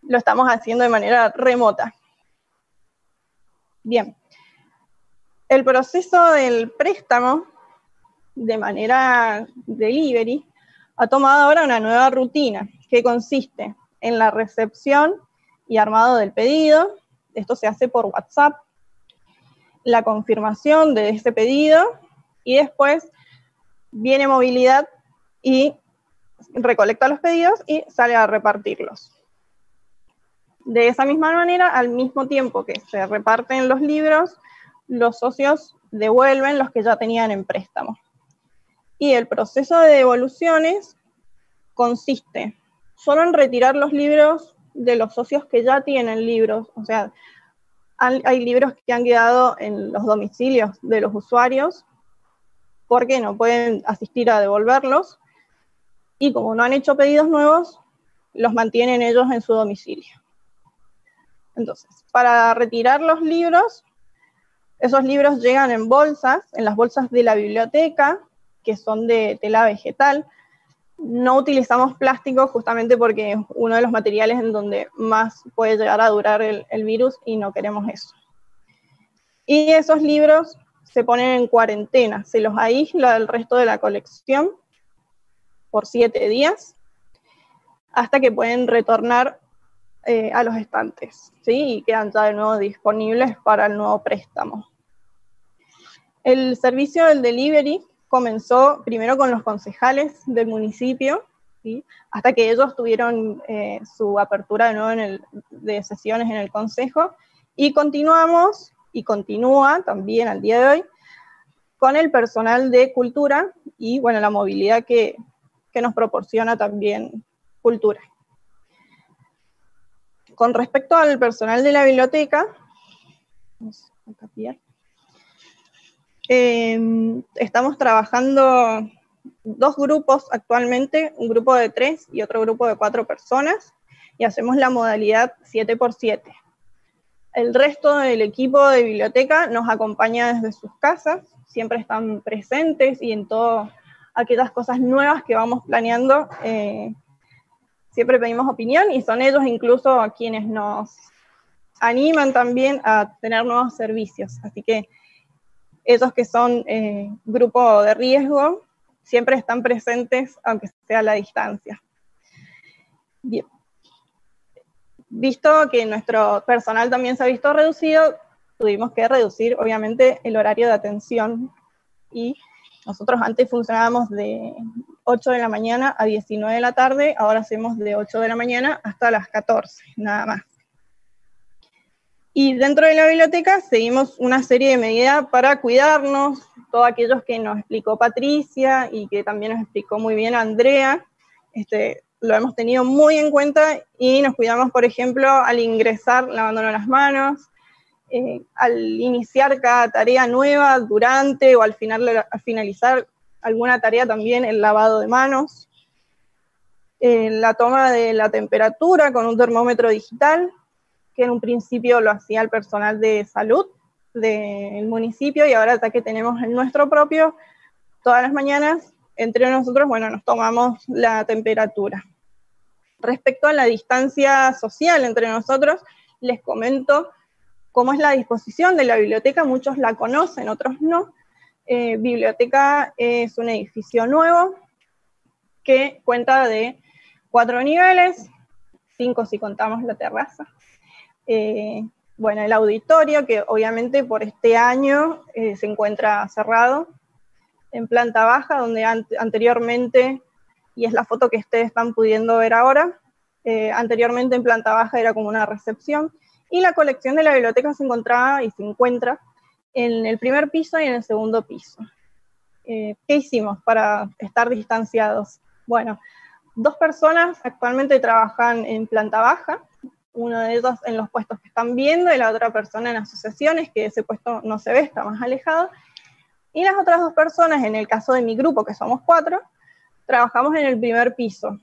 lo estamos haciendo de manera remota. Bien, el proceso del préstamo de manera delivery ha tomado ahora una nueva rutina que consiste en la recepción y armado del pedido. Esto se hace por WhatsApp la confirmación de ese pedido y después viene movilidad y recolecta los pedidos y sale a repartirlos. De esa misma manera, al mismo tiempo que se reparten los libros, los socios devuelven los que ya tenían en préstamo. Y el proceso de devoluciones consiste solo en retirar los libros de los socios que ya tienen libros, o sea, hay libros que han quedado en los domicilios de los usuarios porque no pueden asistir a devolverlos y como no han hecho pedidos nuevos, los mantienen ellos en su domicilio. Entonces, para retirar los libros, esos libros llegan en bolsas, en las bolsas de la biblioteca, que son de tela vegetal. No utilizamos plástico justamente porque es uno de los materiales en donde más puede llegar a durar el, el virus y no queremos eso. Y esos libros se ponen en cuarentena, se los aísla del resto de la colección por siete días hasta que pueden retornar eh, a los estantes, ¿sí? Y quedan ya de nuevo disponibles para el nuevo préstamo. El servicio del delivery comenzó primero con los concejales del municipio, ¿sí? hasta que ellos tuvieron eh, su apertura de nuevo en el, de sesiones en el consejo, y continuamos, y continúa también al día de hoy, con el personal de cultura y, bueno, la movilidad que, que nos proporciona también cultura. Con respecto al personal de la biblioteca, em, estamos trabajando dos grupos actualmente, un grupo de tres y otro grupo de cuatro personas, y hacemos la modalidad 7x7. El resto del equipo de biblioteca nos acompaña desde sus casas, siempre están presentes y en todas aquellas cosas nuevas que vamos planeando, eh, siempre pedimos opinión y son ellos incluso quienes nos animan también a tener nuevos servicios. Así que esos que son eh, grupo de riesgo siempre están presentes, aunque sea a la distancia. Bien. Visto que nuestro personal también se ha visto reducido, tuvimos que reducir, obviamente, el horario de atención y nosotros antes funcionábamos de 8 de la mañana a 19 de la tarde, ahora hacemos de 8 de la mañana hasta las 14, nada más. Y dentro de la biblioteca seguimos una serie de medidas para cuidarnos, todos aquellos que nos explicó Patricia y que también nos explicó muy bien Andrea, este, lo hemos tenido muy en cuenta y nos cuidamos, por ejemplo, al ingresar lavándonos las manos, eh, al iniciar cada tarea nueva, durante o al, final, al finalizar alguna tarea también el lavado de manos, la toma de la temperatura con un termómetro digital, que en un principio lo hacía el personal de salud del municipio y ahora ya que tenemos el nuestro propio, todas las mañanas entre nosotros, bueno, nos tomamos la temperatura. Respecto a la distancia social entre nosotros, les comento cómo es la disposición de la biblioteca, muchos la conocen, otros no, eh, biblioteca es un edificio nuevo que cuenta de cuatro niveles, cinco si contamos la terraza. Eh, bueno, el auditorio, que obviamente por este año eh, se encuentra cerrado, en planta baja, donde anteriormente, y es la foto que ustedes están pudiendo ver ahora, anteriormente en planta baja era como una recepción, y la colección de la biblioteca se encontraba y se encuentra en el primer piso y en el segundo piso. Eh, ¿Qué hicimos para estar distanciados? Bueno, dos personas actualmente trabajan en planta baja, uno de ellos en los puestos que están viendo y la otra persona en asociaciones, que ese puesto no se ve, está más alejado. Y las otras dos personas, en el caso de mi grupo, que somos cuatro, trabajamos en el primer piso.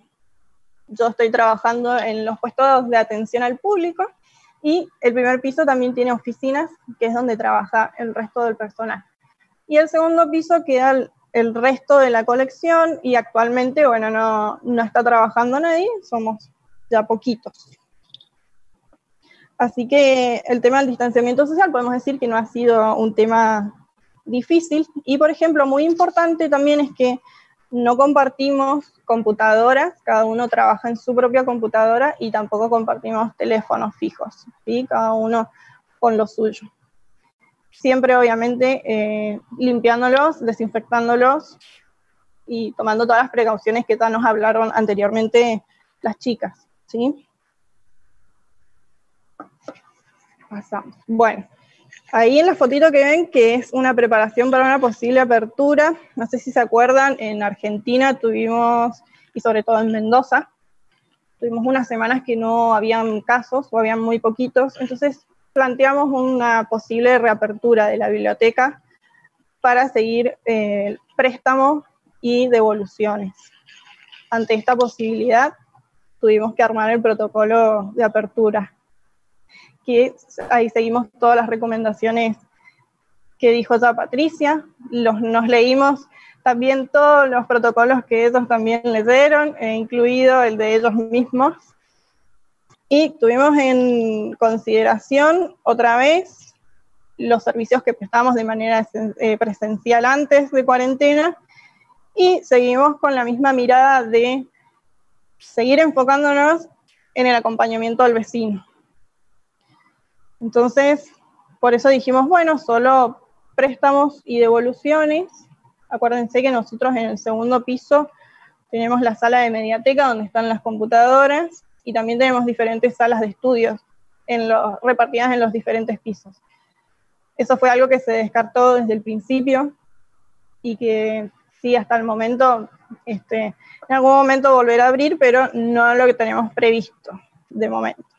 Yo estoy trabajando en los puestos de atención al público y el primer piso también tiene oficinas, que es donde trabaja el resto del personal. Y el segundo piso queda el, resto de la colección y actualmente, bueno, no, no está trabajando nadie, somos ya poquitos. Así que el tema del distanciamiento social podemos decir que no ha sido un tema difícil. Y, por ejemplo, muy importante también es que no compartimos computadoras, cada uno trabaja en su propia computadora y tampoco compartimos teléfonos fijos, ¿sí? cada uno con lo suyo. Siempre, obviamente, eh, limpiándolos, desinfectándolos y tomando todas las precauciones que ya nos hablaron anteriormente las chicas. ¿sí? Pasamos. Bueno, Ahí en la fotito que ven, que es una preparación para una posible apertura, no sé si se acuerdan, en Argentina tuvimos y sobre todo en Mendoza. Tuvimos unas semanas que no habían casos o habían muy poquitos, entonces planteamos una posible reapertura de la biblioteca para seguir eh, préstamos y devoluciones. Ante esta posibilidad, tuvimos que armar el protocolo de apertura, que ahí seguimos todas las recomendaciones que dijo ya Patricia, los, nos leímos también todos los protocolos que ellos también leyeron, e incluido el de ellos mismos. Y tuvimos en consideración otra vez los servicios que prestamos de manera eh, presencial antes de cuarentena y seguimos con la misma mirada de seguir enfocándonos en el acompañamiento al vecino. Entonces, por eso dijimos, bueno, solo préstamos y devoluciones. Acuérdense que nosotros en el segundo piso tenemos la sala de mediateca donde están las computadoras y también tenemos diferentes salas de estudios en repartidas en los diferentes pisos. Eso fue algo que se descartó desde el principio y que sí, hasta el momento, este, en algún momento volverá a abrir, pero no lo que tenemos previsto de momento.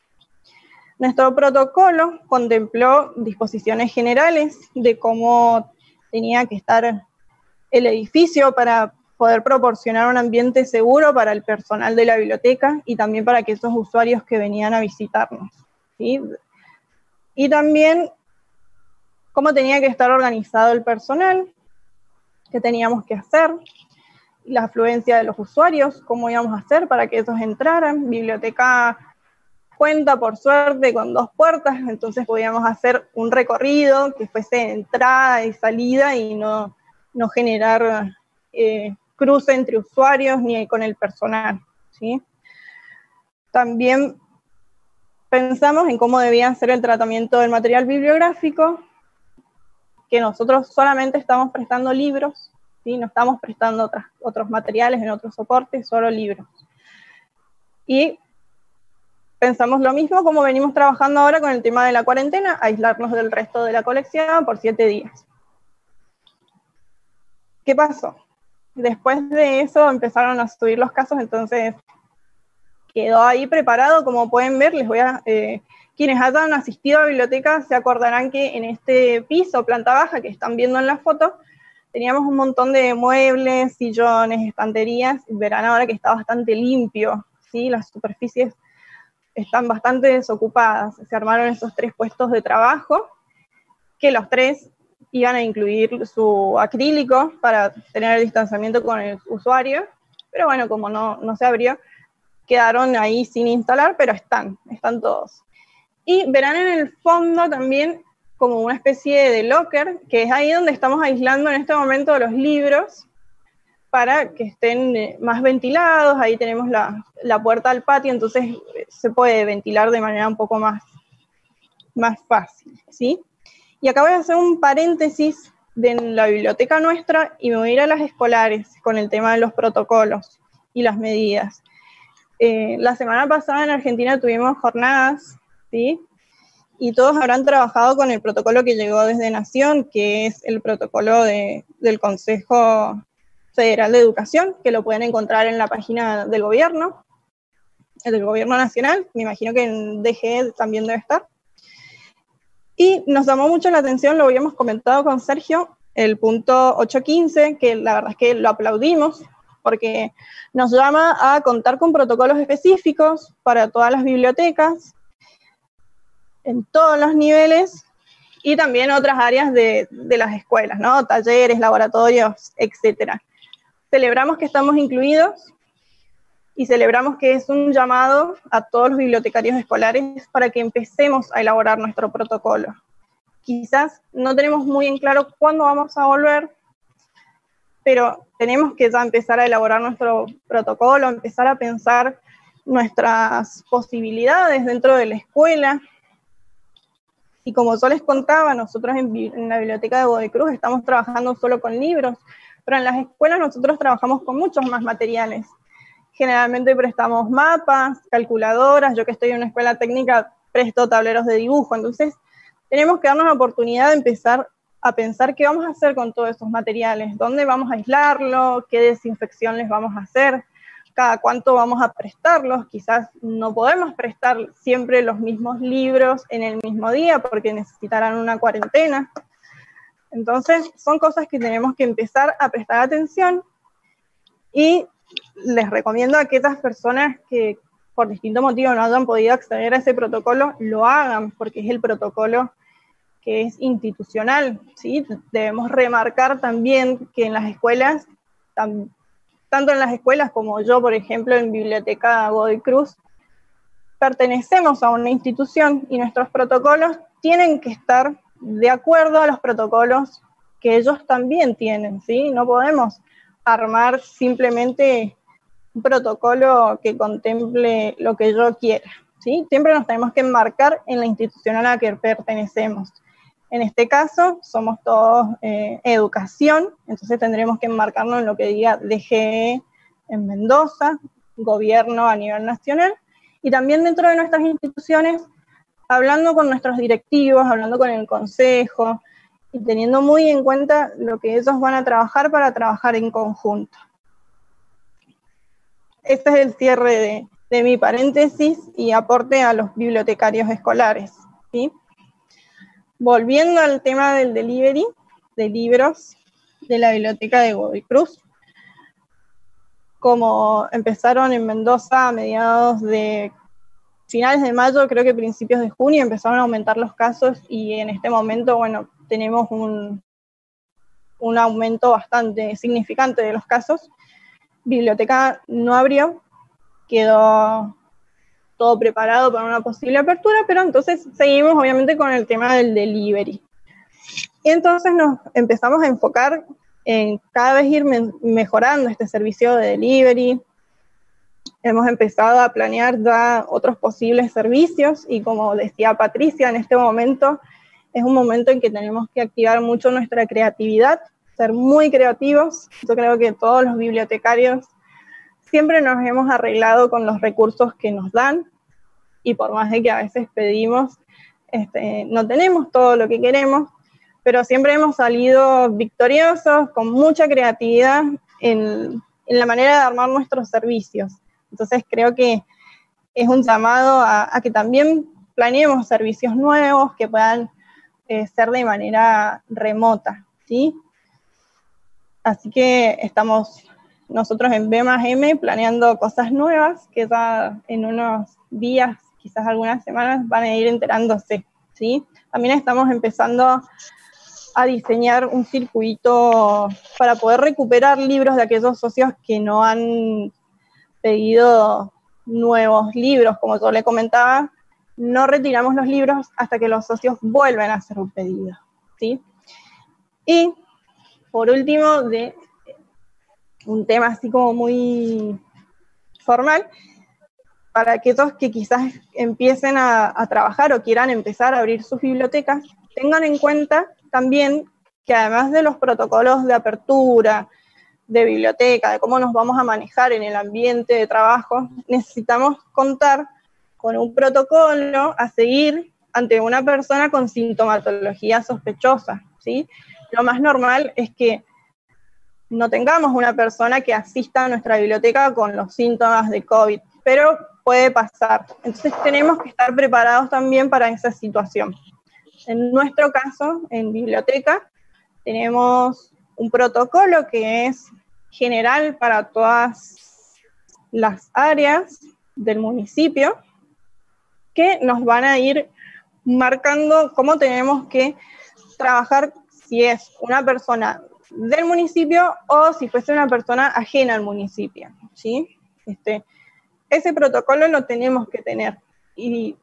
Nuestro protocolo contempló disposiciones generales de cómo tenía que estar el edificio para poder proporcionar un ambiente seguro para el personal de la biblioteca y también para que esos usuarios que venían a visitarnos. Y también cómo tenía que estar organizado el personal, qué teníamos que hacer, la afluencia de los usuarios, cómo íbamos a hacer para que esos entraran. Biblioteca cuenta, por suerte, con dos puertas, entonces podíamos hacer un recorrido que fuese entrada y salida y no, no generar eh, cruce entre usuarios ni con el personal. ¿sí? También pensamos en cómo debía ser el tratamiento del material bibliográfico, que nosotros solamente estamos prestando libros, ¿sí? no estamos prestando otros materiales en otros soportes, solo libros. Y pensamos lo mismo como venimos trabajando ahora con el tema de la cuarentena, aislarnos del resto de la colección por siete días. ¿Qué pasó? Después de eso empezaron a subir los casos, entonces quedó ahí preparado, como pueden ver, les voy a... Eh, quienes hayan asistido a biblioteca se acordarán que en este piso, planta baja, que están viendo en la foto, teníamos un montón de muebles, sillones, estanterías, verán ahora que está bastante limpio, ¿sí? las superficies están bastante desocupadas. Se armaron esos tres puestos de trabajo, que los tres iban a incluir su acrílico para tener el distanciamiento con el usuario, pero bueno, como no, no se abrió, quedaron ahí sin instalar, pero están, están todos. Y verán en el fondo también como una especie de locker, que es ahí donde estamos aislando en este momento los libros para que estén eh, más ventilados. Ahí tenemos la, la puerta al patio, entonces eh, se puede ventilar de manera un poco más, más fácil, ¿sí? Y acá voy a hacer un paréntesis de la biblioteca nuestra y me voy a ir a las escolares con el tema de los protocolos y las medidas. Eh, la semana pasada en Argentina tuvimos jornadas, ¿sí? Y todos habrán trabajado con el protocolo que llegó desde Nación, que es el protocolo de, del Consejo Federal de Educación, que lo pueden encontrar en la página del gobierno, del gobierno nacional, me imagino que en DG también debe estar. Y nos llamó mucho la atención, lo habíamos comentado con Sergio, el punto 815, que la verdad es que lo aplaudimos, porque nos llama a contar con protocolos específicos para todas las bibliotecas, en todos los niveles, y también otras áreas de, de las escuelas, ¿no? Talleres, laboratorios, etcétera celebramos que estamos incluidos y celebramos que es un llamado a todos los bibliotecarios escolares para que empecemos a elaborar nuestro protocolo. Quizás no tenemos muy en claro cuándo vamos a volver, pero tenemos que ya empezar a elaborar nuestro protocolo, empezar a pensar nuestras posibilidades dentro de la escuela. Y como yo les contaba, nosotros en, en la biblioteca de Bodecruz estamos trabajando solo con libros, pero en las escuelas nosotros trabajamos con muchos más materiales. Generalmente prestamos mapas, calculadoras, yo que estoy en una escuela técnica presto tableros de dibujo, entonces tenemos que darnos la oportunidad de empezar a pensar qué vamos a hacer con todos esos materiales, dónde vamos a aislarlo, qué desinfección les vamos a hacer, cada cuánto vamos a prestarlos, quizás no podemos prestar siempre los mismos libros en el mismo día porque necesitarán una cuarentena. Entonces, son cosas que tenemos que empezar a prestar atención y les recomiendo a aquellas personas que por distintos motivos no hayan podido acceder a ese protocolo, lo hagan, porque es el protocolo que es institucional. ¿sí? Debemos remarcar también que en las escuelas, tanto en las escuelas como yo, por ejemplo, en Biblioteca Godoy Cruz, pertenecemos a una institución y nuestros protocolos tienen que estar de acuerdo a los protocolos que ellos también tienen, ¿sí? No podemos armar simplemente un protocolo que contemple lo que yo quiera, ¿sí? Siempre nos tenemos que enmarcar en la institución a la que pertenecemos. En este caso, somos todos eh, educación, entonces tendremos que enmarcarnos en lo que diga DGE en Mendoza, gobierno a nivel nacional, y también dentro de nuestras instituciones, hablando con nuestros directivos, hablando con el consejo, y teniendo muy en cuenta lo que ellos van a trabajar para trabajar en conjunto. Este es el cierre de, mi paréntesis y aporte a los bibliotecarios escolares. ¿sí? Volviendo al tema del delivery de libros de la biblioteca de Godoy Cruz, como empezaron en Mendoza a mediados de finales de mayo, creo que principios de junio, empezaron a aumentar los casos y en este momento, bueno, tenemos un, un aumento bastante significante de los casos. Biblioteca no abrió, quedó todo preparado para una posible apertura, pero entonces seguimos obviamente con el tema del delivery. Y entonces nos empezamos a enfocar en cada vez ir mejorando este servicio de delivery. Hemos empezado a planear ya otros posibles servicios y como decía Patricia, en este momento es un momento en que tenemos que activar mucho nuestra creatividad, ser muy creativos. Yo creo que todos los bibliotecarios siempre nos hemos arreglado con los recursos que nos dan y por más de que a veces pedimos, este, no tenemos todo lo que queremos, pero siempre hemos salido victoriosos, con mucha creatividad en, en la manera de armar nuestros servicios. Entonces creo que es un llamado a, que también planeemos servicios nuevos que puedan eh, ser de manera remota, ¿sí? Así que estamos nosotros en B más M planeando cosas nuevas que ya en unos días, quizás algunas semanas, van a ir enterándose. ¿sí? También estamos empezando a diseñar un circuito para poder recuperar libros de aquellos socios que no han pedido nuevos libros, como yo le comentaba, no retiramos los libros hasta que los socios vuelvan a hacer un pedido. ¿sí? Y por último, de un tema así como muy formal, para aquellos que quizás empiecen a, trabajar o quieran empezar a abrir sus bibliotecas, tengan en cuenta también que además de los protocolos de apertura, de biblioteca, de cómo nos vamos a manejar en el ambiente de trabajo, necesitamos contar con un protocolo a seguir ante una persona con sintomatología sospechosa, ¿sí? Lo más normal es que no tengamos una persona que asista a nuestra biblioteca con los síntomas de COVID, pero puede pasar. Entonces tenemos que estar preparados también para esa situación. En nuestro caso, en biblioteca, tenemos un protocolo que es general para todas las áreas del municipio, que nos van a ir marcando cómo tenemos que trabajar si es una persona del municipio o si fuese una persona ajena al municipio, ¿sí? Este, ese protocolo lo tenemos que tener. Y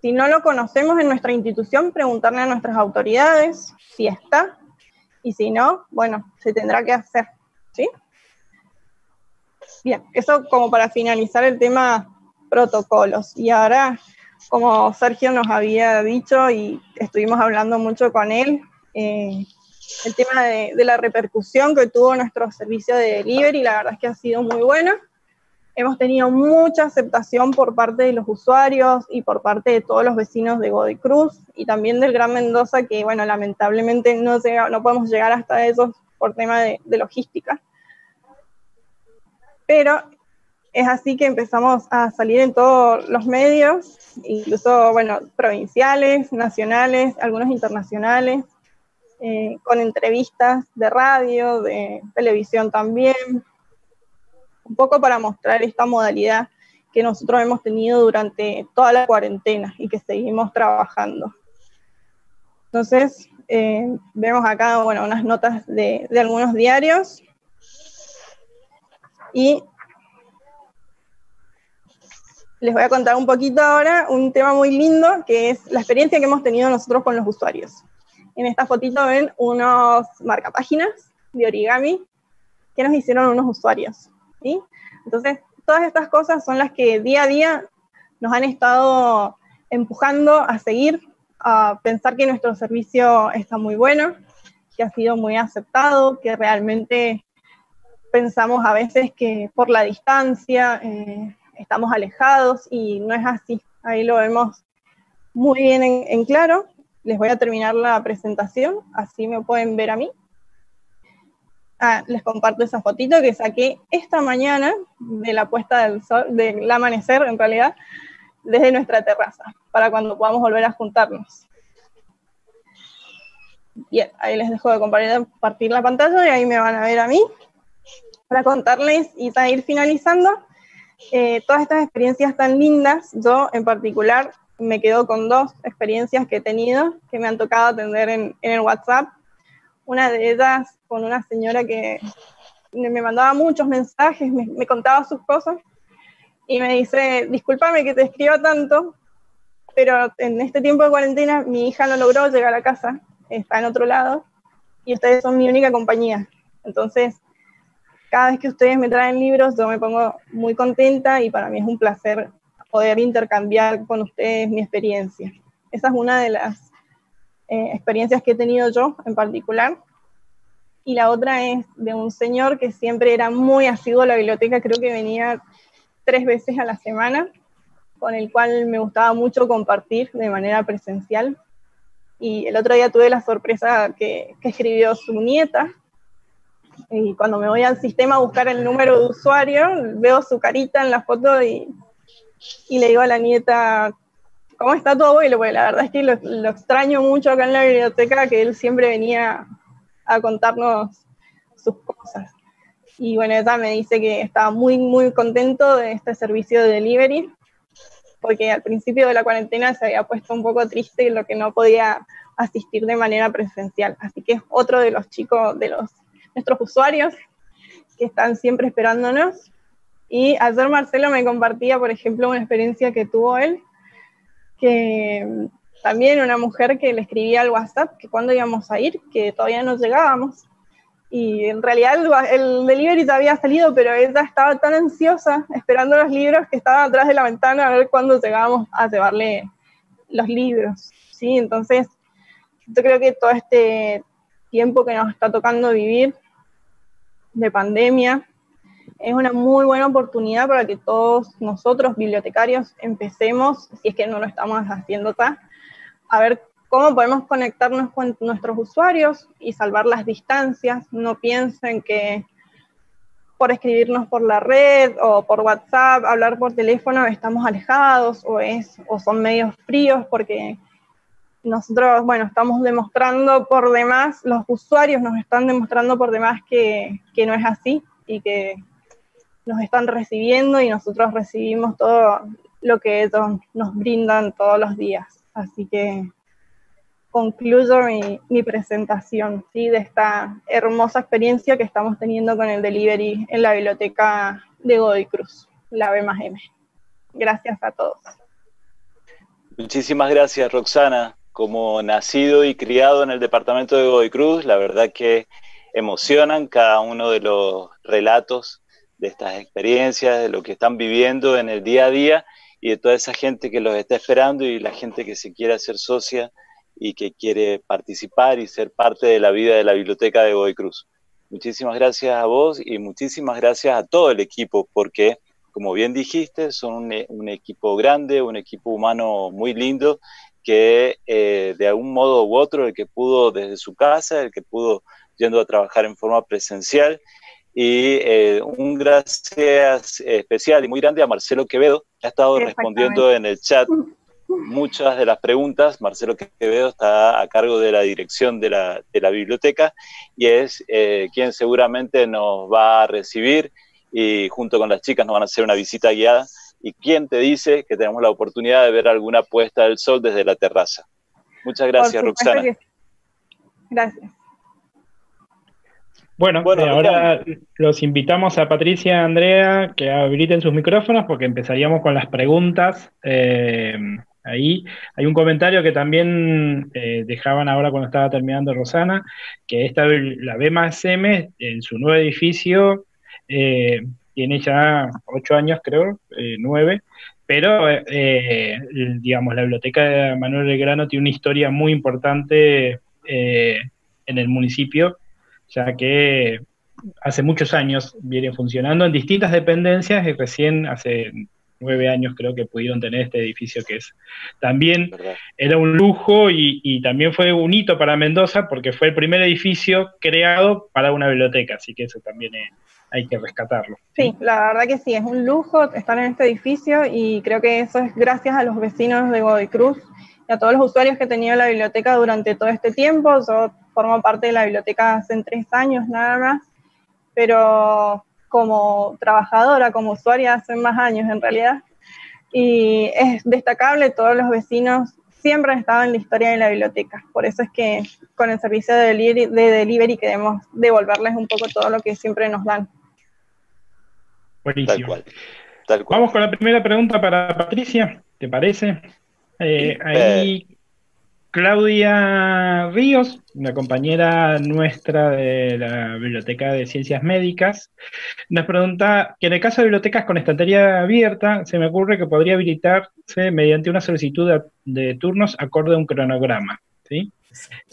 si no lo conocemos en nuestra institución, preguntarle a nuestras autoridades si está. Y si no, bueno, se tendrá que hacer, Bien, eso como para finalizar el tema protocolos. Y ahora, como Sergio nos había dicho y estuvimos hablando mucho con él, eh, el tema de, la repercusión que tuvo nuestro servicio de delivery, la verdad es que ha sido muy bueno. Hemos tenido mucha aceptación por parte de los usuarios y por parte de todos los vecinos de Godoy Cruz y también del Gran Mendoza, que bueno, lamentablemente no, no podemos llegar hasta esos por tema de, de logística. Pero es así que empezamos a salir en todos los medios, incluso, bueno, provinciales, nacionales, algunos internacionales, eh, con entrevistas de radio, de televisión también, un poco para mostrar esta modalidad que nosotros hemos tenido durante toda la cuarentena y que seguimos trabajando. Entonces, eh, vemos acá, bueno, unas notas de, de algunos diarios y les voy a contar un poquito ahora un tema muy lindo, que es la experiencia que hemos tenido nosotros con los usuarios. En esta fotito ven unos marcapáginas de origami que nos hicieron unos usuarios. ¿sí? Entonces, todas estas cosas son las que día a día nos han estado empujando a seguir, a pensar que nuestro servicio está muy bueno, que ha sido muy aceptado, que realmente pensamos a veces que por la distancia eh, estamos alejados y no es así. Ahí lo vemos muy bien en, claro. Les voy a terminar la presentación, así me pueden ver a mí. Ah, les comparto esa fotito que saqué esta mañana de la puesta del sol, del amanecer en realidad, desde nuestra terraza, para cuando podamos volver a juntarnos. Bien, ahí les dejo de compartir la pantalla y ahí me van a ver a mí para contarles y para ir finalizando eh, todas estas experiencias tan lindas. Yo en particular me quedo con dos experiencias que he tenido que me han tocado atender en, el WhatsApp. Una de ellas con una señora que me mandaba muchos mensajes, me, contaba sus cosas y me dice, discúlpame que te escriba tanto, pero en este tiempo de cuarentena mi hija no logró llegar a casa, está en otro lado y ustedes son mi única compañía. Entonces, cada vez que ustedes me traen libros, yo me pongo muy contenta y para mí es un placer poder intercambiar con ustedes mi experiencia. Esa es una de las eh, experiencias que he tenido yo en particular. Y la otra es de un señor que siempre era muy asiduo a la biblioteca, creo que venía tres veces a la semana, con el cual me gustaba mucho compartir de manera presencial. Y el otro día tuve la sorpresa que, que escribió su nieta, y cuando me voy al sistema a buscar el número de usuario, veo su carita en la foto y, y le digo a la nieta, ¿cómo está tu abuelo? Porque la verdad es que lo, extraño mucho acá en la biblioteca, que él siempre venía a contarnos sus cosas. Y bueno, ella me dice que estaba muy, muy contento de este servicio de delivery, porque al principio de la cuarentena se había puesto un poco triste en lo que no podía asistir de manera presencial. Así que es otro de los chicos, de los nuestros usuarios que están siempre esperándonos. Y ayer Marcelo me compartía, por ejemplo, una experiencia que tuvo él, que también una mujer que le escribía al WhatsApp que cuando íbamos a ir, que todavía no llegábamos. Y en realidad el, delivery ya había salido, pero ella estaba tan ansiosa esperando los libros que estaba atrás de la ventana a ver cuándo llegábamos a llevarle los libros. ¿sí? Entonces, yo creo que todo este tiempo que nos está tocando vivir de pandemia. Es una muy buena oportunidad para que todos nosotros, bibliotecarios, empecemos, si es que no lo estamos haciendo acá, a ver cómo podemos conectarnos con nuestros usuarios y salvar las distancias. No piensen que por escribirnos por la red o por WhatsApp, hablar por teléfono, estamos alejados o, es, o son medios fríos porque nosotros, bueno, estamos demostrando por demás, los usuarios nos están demostrando por demás que, que, no es así y que nos están recibiendo y nosotros recibimos todo lo que ellos nos brindan todos los días. Así que concluyo mi, mi presentación ¿sí? de esta hermosa experiencia que estamos teniendo con el delivery en la biblioteca de Godoy Cruz, la B más M. Gracias a todos. Muchísimas gracias, Roxana como nacido y criado en el departamento de Godoy Cruz, la verdad que emocionan cada uno de los relatos de estas experiencias, de lo que están viviendo en el día a día y de toda esa gente que los está esperando y la gente que se quiere hacer socia y que quiere participar y ser parte de la vida de la biblioteca de Godoy Cruz. Muchísimas gracias a vos y muchísimas gracias a todo el equipo porque, como bien dijiste, son un, un equipo grande, un equipo humano muy lindo que eh, de algún modo u otro, el que pudo desde su casa, el que pudo yendo a trabajar en forma presencial Y eh, un gracias especial y muy grande a Marcelo Quevedo, que ha estado respondiendo en el chat muchas de las preguntas. Marcelo Quevedo está a cargo de la dirección de la, de la biblioteca y es eh, quien seguramente nos va a recibir y junto con las chicas nos van a hacer una visita guiada. ¿Y quién te dice que tenemos la oportunidad de ver alguna puesta del sol desde la terraza? Muchas gracias, Roxana. Gracias. Bueno, eh, ahora los invitamos a Patricia y Andrea que habiliten sus micrófonos porque empezaríamos con las preguntas. Eh, ahí hay un comentario que también eh, dejaban ahora cuando estaba terminando Rosana, que esta la B más M en su nuevo edificio tiene ya ocho años, creo, nueve, pero digamos la biblioteca de Manuel Belgrano tiene una historia muy importante en el municipio ya que hace muchos años viene funcionando en distintas dependencias y recién hace nueve años creo que pudieron tener este edificio que es también era un lujo y, también fue un hito para Mendoza porque fue el primer edificio creado para una biblioteca, así que eso también hay que rescatarlo. Sí, la verdad que sí, es un lujo estar en este edificio y creo que eso es gracias a los vecinos de Godoy Cruz y a todos los usuarios que he tenido la biblioteca durante todo este tiempo. Yo formo parte de la biblioteca hace tres años nada más, pero como trabajadora, como usuaria hace más años en realidad. Y es destacable, todos los vecinos siempre han estado en la historia de la biblioteca. Por eso es que con el servicio de delivery, de delivery queremos devolverles un poco todo lo que siempre nos dan. Buenísimo. Vamos con la primera pregunta para Patricia, ¿te parece? Eh, ahí Claudia Ríos, una compañera nuestra de la Biblioteca de Ciencias Médicas, nos pregunta que en el caso de bibliotecas con estantería abierta, se me ocurre que podría habilitarse mediante una solicitud de, turnos acorde a un cronograma. ¿sí?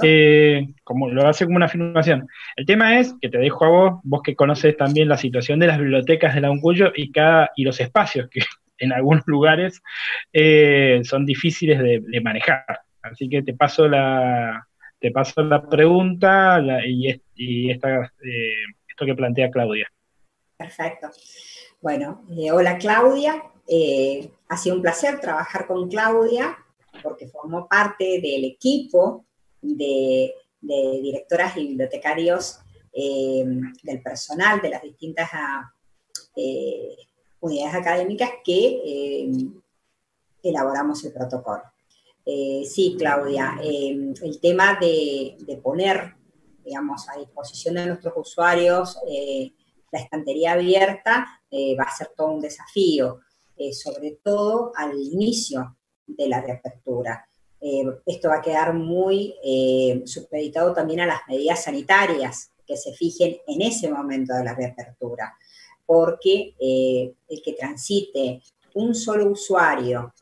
Eh, como lo hace como una afirmación. El tema es que te dejo a vos, vos que conoces también la situación de las bibliotecas de la Uncuyo y, cada, y los espacios que en algunos lugares eh, son difíciles de manejar. Así que te paso la, te paso la pregunta y, esta, eh, esto que plantea Claudia. Perfecto. Bueno, hola Claudia. Ha sido un placer trabajar con Claudia porque formó parte del equipo de, directoras y bibliotecarios del personal de las distintas unidades académicas que elaboramos el protocolo. Eh, sí, Claudia, el tema de, poner, digamos, a disposición de nuestros usuarios eh, la estantería abierta eh, va a ser todo un desafío, sobre todo al inicio de la reapertura. Esto va a quedar muy supeditado también a las medidas sanitarias que se fijen en ese momento de la reapertura, porque el que transite un solo usuario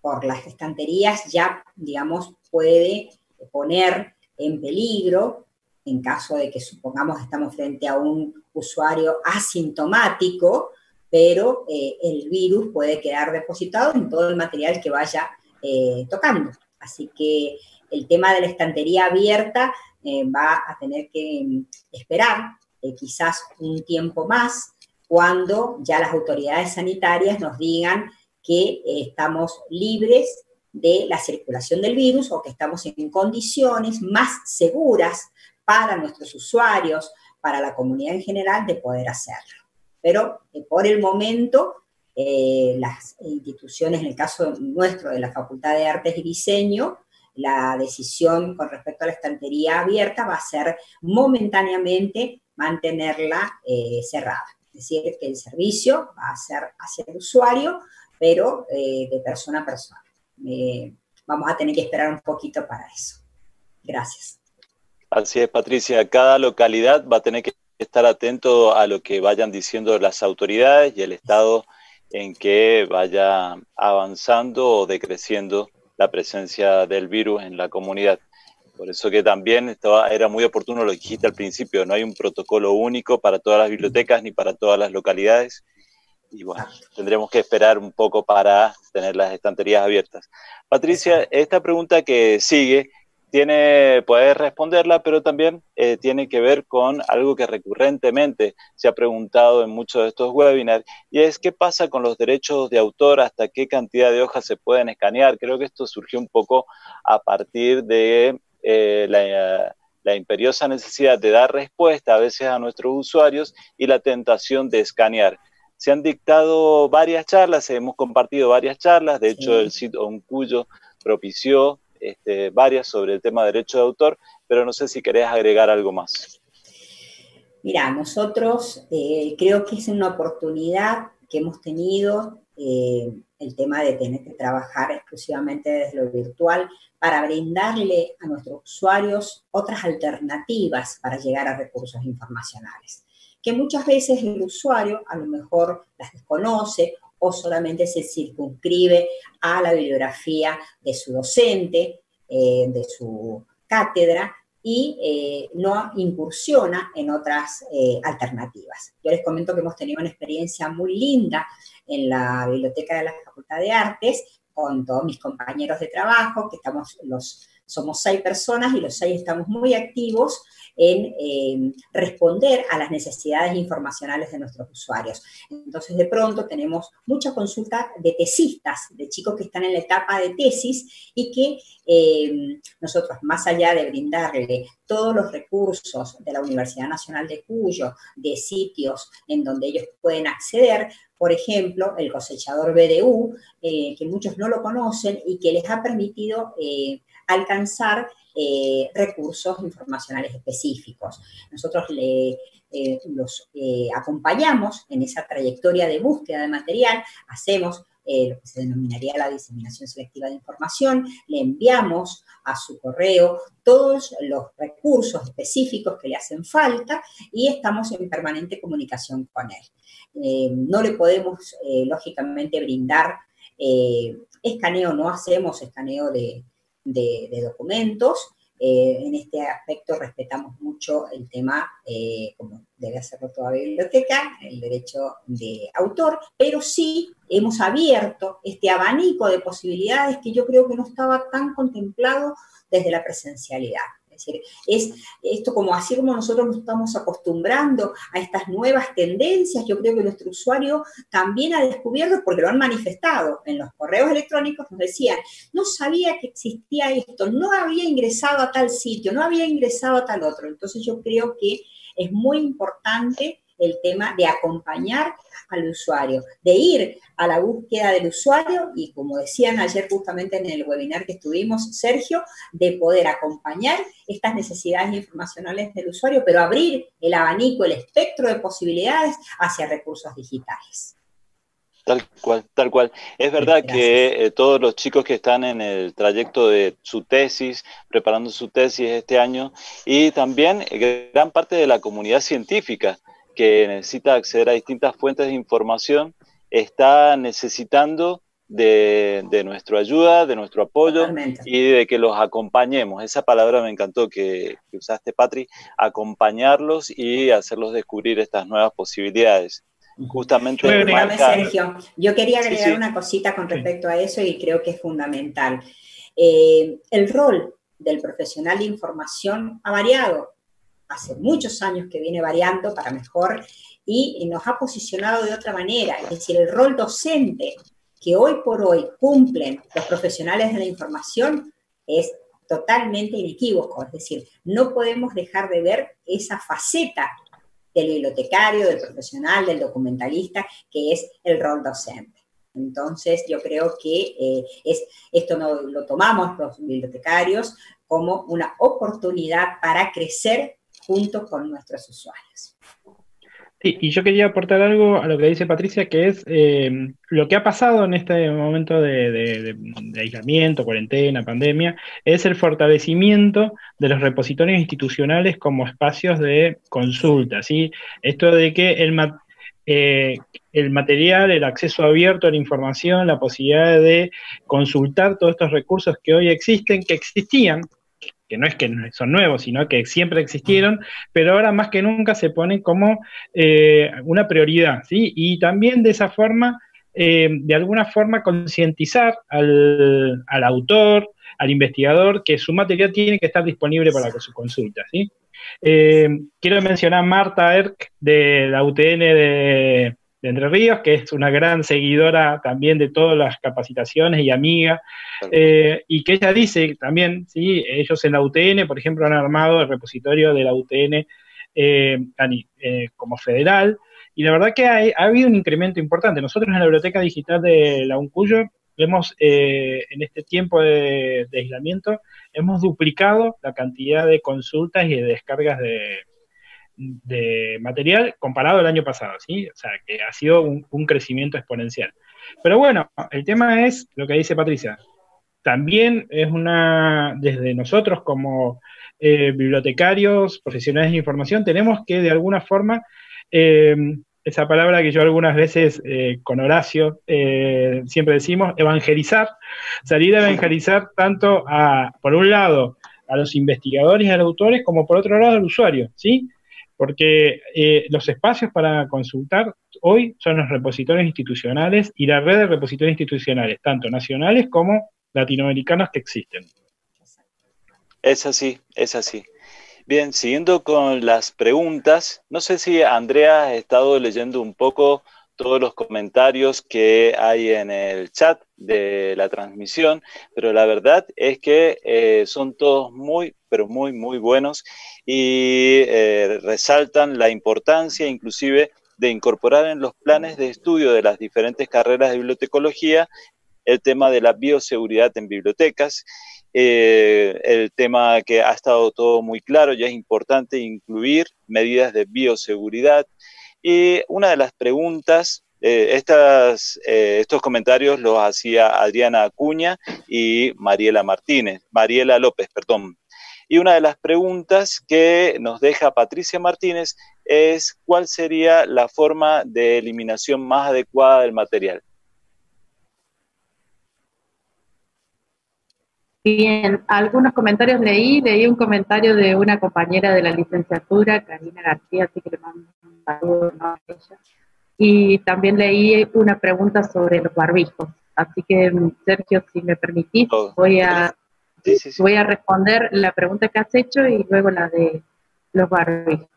por las estanterías ya, digamos, puede poner en peligro, en caso de que supongamos estamos frente a un usuario asintomático, pero eh, el virus puede quedar depositado en todo el material que vaya eh, tocando. Así que el tema de la estantería abierta eh, va a tener que mm, esperar quizás un tiempo más cuando ya las autoridades sanitarias nos digan que eh, estamos libres de la circulación del virus o que estamos en condiciones más seguras para nuestros usuarios, para la comunidad en general, de poder hacerlo. Pero eh, por el momento, eh, las instituciones, en el caso nuestro de la Facultad de Artes y Diseño, la decisión con respecto a la estantería abierta va a ser momentáneamente mantenerla cerrada. Es decir, que el servicio va a ser hacia el usuario, pero eh, de persona a persona. vamos a tener que esperar un poquito para eso. Gracias. Así es, Patricia. Cada localidad va a tener que estar atento a lo que vayan diciendo las autoridades y el estado en que vaya avanzando o decreciendo la presencia del virus en la comunidad. Por eso que también estaba, era muy oportuno lo que dijiste al principio, no hay un protocolo único para todas las bibliotecas ni para todas las localidades y bueno, tendremos que esperar un poco para tener las estanterías abiertas. Patricia, esta pregunta que sigue tiene, puedes responderla, pero también eh, tiene que ver con algo que recurrentemente se ha preguntado en muchos de estos webinars, y es qué pasa con los derechos de autor, hasta qué cantidad de hojas se pueden escanear. Creo que esto surgió un poco a partir de eh, la, la imperiosa necesidad de dar respuesta a veces a nuestros usuarios y la tentación de escanear. Se han dictado varias charlas, hemos compartido varias charlas, de hecho el sitio Oncuyo propició este, varias sobre el tema de derecho de autor, pero no sé si querés agregar algo más. Mira, nosotros eh, creo que es una oportunidad que hemos tenido eh, el tema de tener que trabajar exclusivamente desde lo virtual para brindarle a nuestros usuarios otras alternativas para llegar a recursos informacionales, que muchas veces el usuario a lo mejor las desconoce o solamente se circunscribe a la bibliografía de su docente, eh, de su cátedra, y eh, no incursiona en otras eh, alternativas. Yo les comento que hemos tenido una experiencia muy linda en la biblioteca de la Facultad de Artes con todos mis compañeros de trabajo, que estamos los, somos seis personas y los seis estamos muy activos en eh, responder a las necesidades informacionales de nuestros usuarios. Entonces, de pronto tenemos mucha consulta de tesistas, de chicos que están en la etapa de tesis y que eh, nosotros, más allá de brindarle todos los recursos de la Universidad Nacional de Cuyo, de sitios en donde ellos pueden acceder, por ejemplo, el cosechador BDU, eh, que muchos no lo conocen y que les ha permitido alcanzar eh, recursos informacionales específicos. Nosotros le, eh, los eh, acompañamos en esa trayectoria de búsqueda de material, hacemos lo que se denominaría la diseminación selectiva de información, le enviamos a su correo todos los recursos específicos que le hacen falta y estamos en permanente comunicación con él. no le podemos, lógicamente, brindar escaneo, no hacemos escaneo de, de, documentos. Eh, en este aspecto respetamos mucho el tema, eh, como debe hacerlo toda biblioteca, el derecho de autor, pero sí hemos abierto este abanico de posibilidades que yo creo que no estaba tan contemplado desde la presencialidad. Es decir, es esto como así como nosotros nos estamos acostumbrando a estas nuevas tendencias, yo creo que nuestro usuario también ha descubierto, porque lo han manifestado en los correos electrónicos, nos decían, no sabía que existía esto, no había ingresado a tal sitio, no había ingresado a tal otro. Entonces yo creo que es muy importante el tema de acompañar al usuario, de ir a la búsqueda del usuario y como decían ayer justamente en el webinar que estuvimos, Sergio, de poder acompañar estas necesidades informacionales del usuario, pero abrir el abanico, el espectro de posibilidades hacia recursos digitales. Tal cual, tal cual. Es verdad que eh, todos los chicos que están en el trayecto de su tesis, preparando su tesis este año, y también eh, gran parte de la comunidad científica, que necesita acceder a distintas fuentes de información está necesitando de, nuestra ayuda, de nuestro apoyo y de que los acompañemos. Esa palabra me encantó que, usaste, Patri, acompañarlos y hacerlos descubrir estas nuevas posibilidades. Justamente. Sergio, yo quería agregar una cosita con respecto a eso y creo que es fundamental. Eh, el rol del profesional de información ha variado hace muchos años que viene variando para mejor y nos ha posicionado de otra manera. Es decir, el rol docente que hoy por hoy cumplen los profesionales de la información es totalmente inequívoco. Es decir, no podemos dejar de ver esa faceta del bibliotecario, del profesional, del documentalista, que es el rol docente. Entonces, yo creo que eh, es, esto no, lo tomamos los bibliotecarios como una oportunidad para crecer junto con nuestros usuarios. Sí, y yo quería aportar algo a lo que dice Patricia, que es eh, lo que ha pasado en este momento de, aislamiento, cuarentena, pandemia, es el fortalecimiento de los repositorios institucionales como espacios de consulta. ¿sí? Esto de que el, eh, el material, el acceso abierto a la información, la posibilidad de consultar todos estos recursos que hoy existen, que existían, que no es que son nuevos, sino que siempre existieron, pero ahora más que nunca se ponen como eh, una prioridad, ¿sí? Y también de esa forma, eh, de alguna forma, concientizar al, autor, al investigador que su material tiene que estar disponible para su consulta. ¿sí? Eh, quiero mencionar a Marta Erk de la UTN de, Entre Ríos, que es una gran seguidora también de todas las capacitaciones y amiga, eh, y que ella dice también, ¿sí? ellos en la UTN, por ejemplo, han armado el repositorio de la UTN eh, como federal, y la verdad que ha habido un incremento importante. Nosotros en la Biblioteca Digital de la UNCUYO hemos, eh, en este tiempo de, aislamiento, hemos duplicado la cantidad de consultas y de descargas de, material comparado al año pasado, ¿sí? O sea, que ha sido un, crecimiento exponencial. Pero bueno, el tema es lo que dice Patricia. También es una, desde nosotros como eh, bibliotecarios, profesionales de información, tenemos que de alguna forma eh, esa palabra que yo algunas veces eh, con Horacio eh, siempre decimos, evangelizar, salir a evangelizar tanto a, por un lado, a los investigadores y a los autores, como por otro lado al usuario, ¿sí? Porque eh, los espacios para consultar hoy son los repositorios institucionales y la red de repositorios institucionales, tanto nacionales como latinoamericanos que existen. Es así, es así. Bien, siguiendo con las preguntas, no sé si Andrea ha estado leyendo un poco todos los comentarios que hay en el chat de la transmisión, pero la verdad es que eh, son todos muy, pero muy, muy buenos y eh, resaltan la importancia inclusive de incorporar en los planes de estudio de las diferentes carreras de bibliotecología el tema de la bioseguridad en bibliotecas eh, el tema que ha estado todo muy claro, ya es importante incluir medidas de bioseguridad. Y una de las preguntas, eh, estas, eh, estos comentarios los hacía Adriana Acuña y Mariela Martínez, Mariela López, perdón. Y una de las preguntas que nos deja Patricia Martínez es cuál sería la forma de eliminación más adecuada del material. Bien, algunos comentarios leí, leí un comentario de una compañera de la licenciatura, Karina García, así que le mando un saludo a ella. Y también leí una pregunta sobre los barbijos. Así que, Sergio, si me permitís, oh, voy a, voy a responder la pregunta que has hecho y luego la de los barbijos.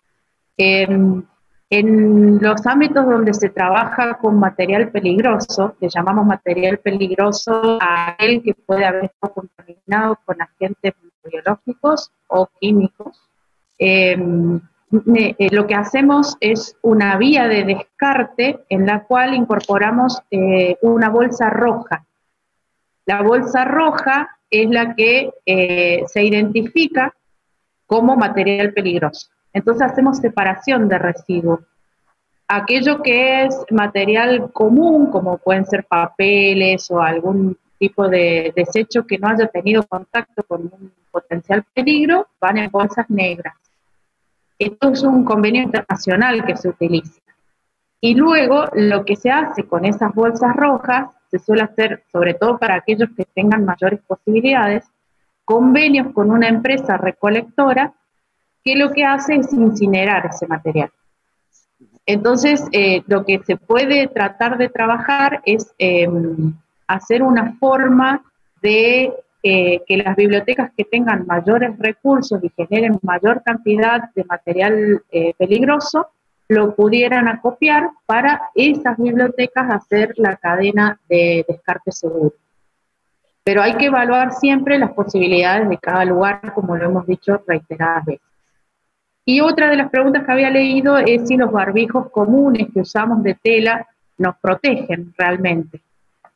Em, en los ámbitos donde se trabaja con material peligroso, le llamamos material peligroso a aquel que puede haber estado contaminado con agentes biológicos o químicos. Em, eh, lo que hacemos es una vía de descarte en la cual incorporamos eh, una bolsa roja. La bolsa roja es la que eh, se identifica como material peligroso. Entonces hacemos separación de residuos. Aquello que es material común, como pueden ser papeles o algún tipo de desecho que no haya tenido contacto con un potencial peligro, van en bolsas negras. Esto es un convenio internacional que se utiliza. Y luego lo que se hace con esas bolsas rojas, se suele hacer, sobre todo para aquellos que tengan mayores posibilidades, convenios con una empresa recolectora que lo que hace es incinerar ese material. Entonces, eh, lo que se puede tratar de trabajar es em, hacer una forma de eh, que las bibliotecas que tengan mayores recursos y generen mayor cantidad de material eh, peligroso, lo pudieran acopiar para esas bibliotecas hacer la cadena de descarte seguro. Pero hay que evaluar siempre las posibilidades de cada lugar, como lo hemos dicho reiteradas veces. Y otra de las preguntas que había leído es si los barbijos comunes que usamos de tela nos protegen realmente.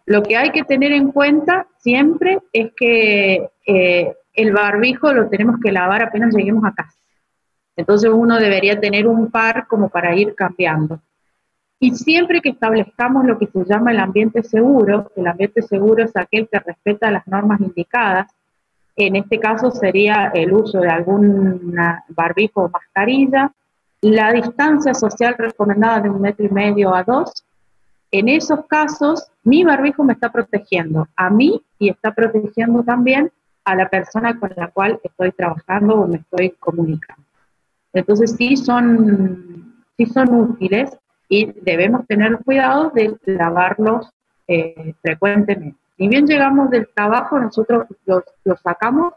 Lo que hay que tener en cuenta siempre es que eh, el barbijo lo tenemos que lavar apenas lleguemos a casa. Entonces uno debería tener un par como para ir cambiando. Y siempre que establezcamos lo que se llama el ambiente seguro, el ambiente seguro es aquel que respeta las normas indicadas, en este caso sería el uso de algún barbijo o mascarilla, la distancia social recomendada de un metro y medio a dos. En esos casos, mi barbijo me está protegiendo a mí y está protegiendo también a la persona con la cual estoy trabajando o me estoy comunicando. Entonces sí son, sí son útiles y debemos tener cuidado de lavarlos eh, frecuentemente. Ni bien llegamos del trabajo, nosotros lo, sacamos,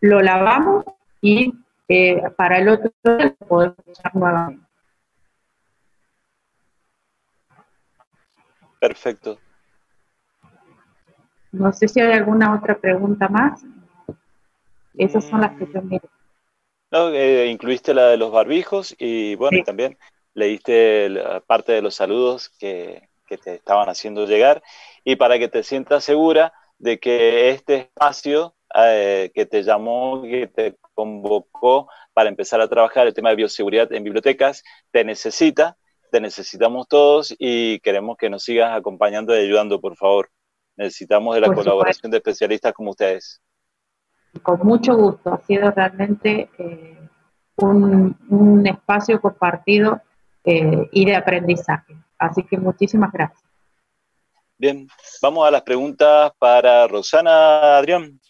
lo lavamos y eh, para el otro día lo podemos usar nuevamente. Perfecto. No sé si hay alguna otra pregunta más. Esas son las que yo miro. No, eh, incluiste la de los barbijos y bueno, también leíste la parte de los saludos que, te estaban haciendo llegar y para que te sientas segura de que este espacio eh, que te llamó, que te convocó para empezar a trabajar el tema de bioseguridad en bibliotecas, te necesita, te necesitamos todos y queremos que nos sigas acompañando y ayudando, por favor. Necesitamos de la colaboración de especialistas como ustedes. Con mucho gusto, ha sido realmente eh, un, espacio compartido eh, y de aprendizaje. Así que muchísimas gracias. Bien, vamos a las preguntas para Rosana Adrián.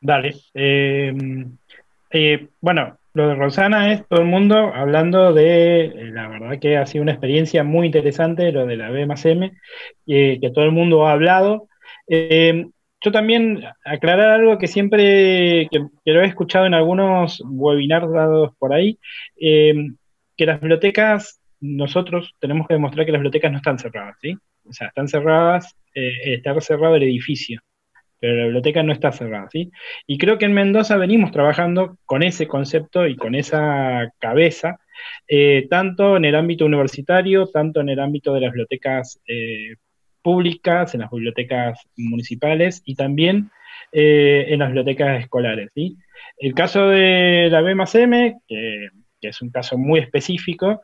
Dale. Eh, bueno, lo de Rosana es todo el mundo hablando de, la verdad que ha sido una experiencia muy interesante, lo de la B más M, que todo el mundo ha hablado. Eh, yo también aclarar algo que siempre, que, lo he escuchado en algunos webinars dados por ahí, eh, que las bibliotecas, nosotros tenemos que demostrar que las bibliotecas no están cerradas, ¿sí? O sea, están cerradas, eh, está cerrado el edificio, pero la biblioteca no está cerrada, ¿sí? Y creo que en Mendoza venimos trabajando con ese concepto y con esa cabeza, tanto en el ámbito universitario, tanto en el ámbito de las bibliotecas públicas, en las bibliotecas municipales y también eh, en las bibliotecas escolares. El caso de la B más M, que, es un caso muy específico,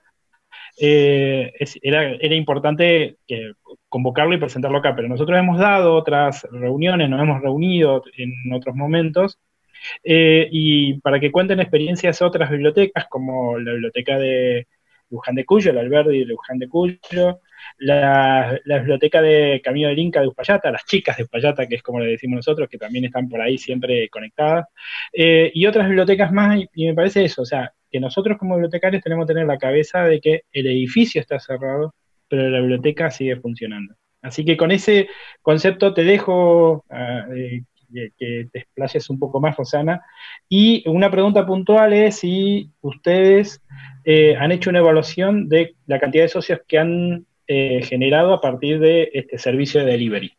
eh, era, importante que, convocarlo y presentarlo acá, pero nosotros hemos dado otras reuniones, nos hemos reunido en otros momentos, eh, y para que cuenten experiencias otras bibliotecas, como la biblioteca de Luján de Cuyo, el Alberdi de Luján de Cuyo, la, biblioteca de Camino del Inca de Uspallata, las chicas de Uspallata, que es como le decimos nosotros, que también están por ahí siempre conectadas, eh, y otras bibliotecas más, y, me parece eso, o sea, que nosotros como bibliotecarios tenemos que tener la cabeza de que el edificio está cerrado, pero la biblioteca sigue funcionando. Así que con ese concepto te dejo ah, eh, que te explayes un poco más, Rosana. Y una pregunta puntual es si ustedes eh, han hecho una evaluación de la cantidad de socios que han eh, generado a partir de este servicio de delivery.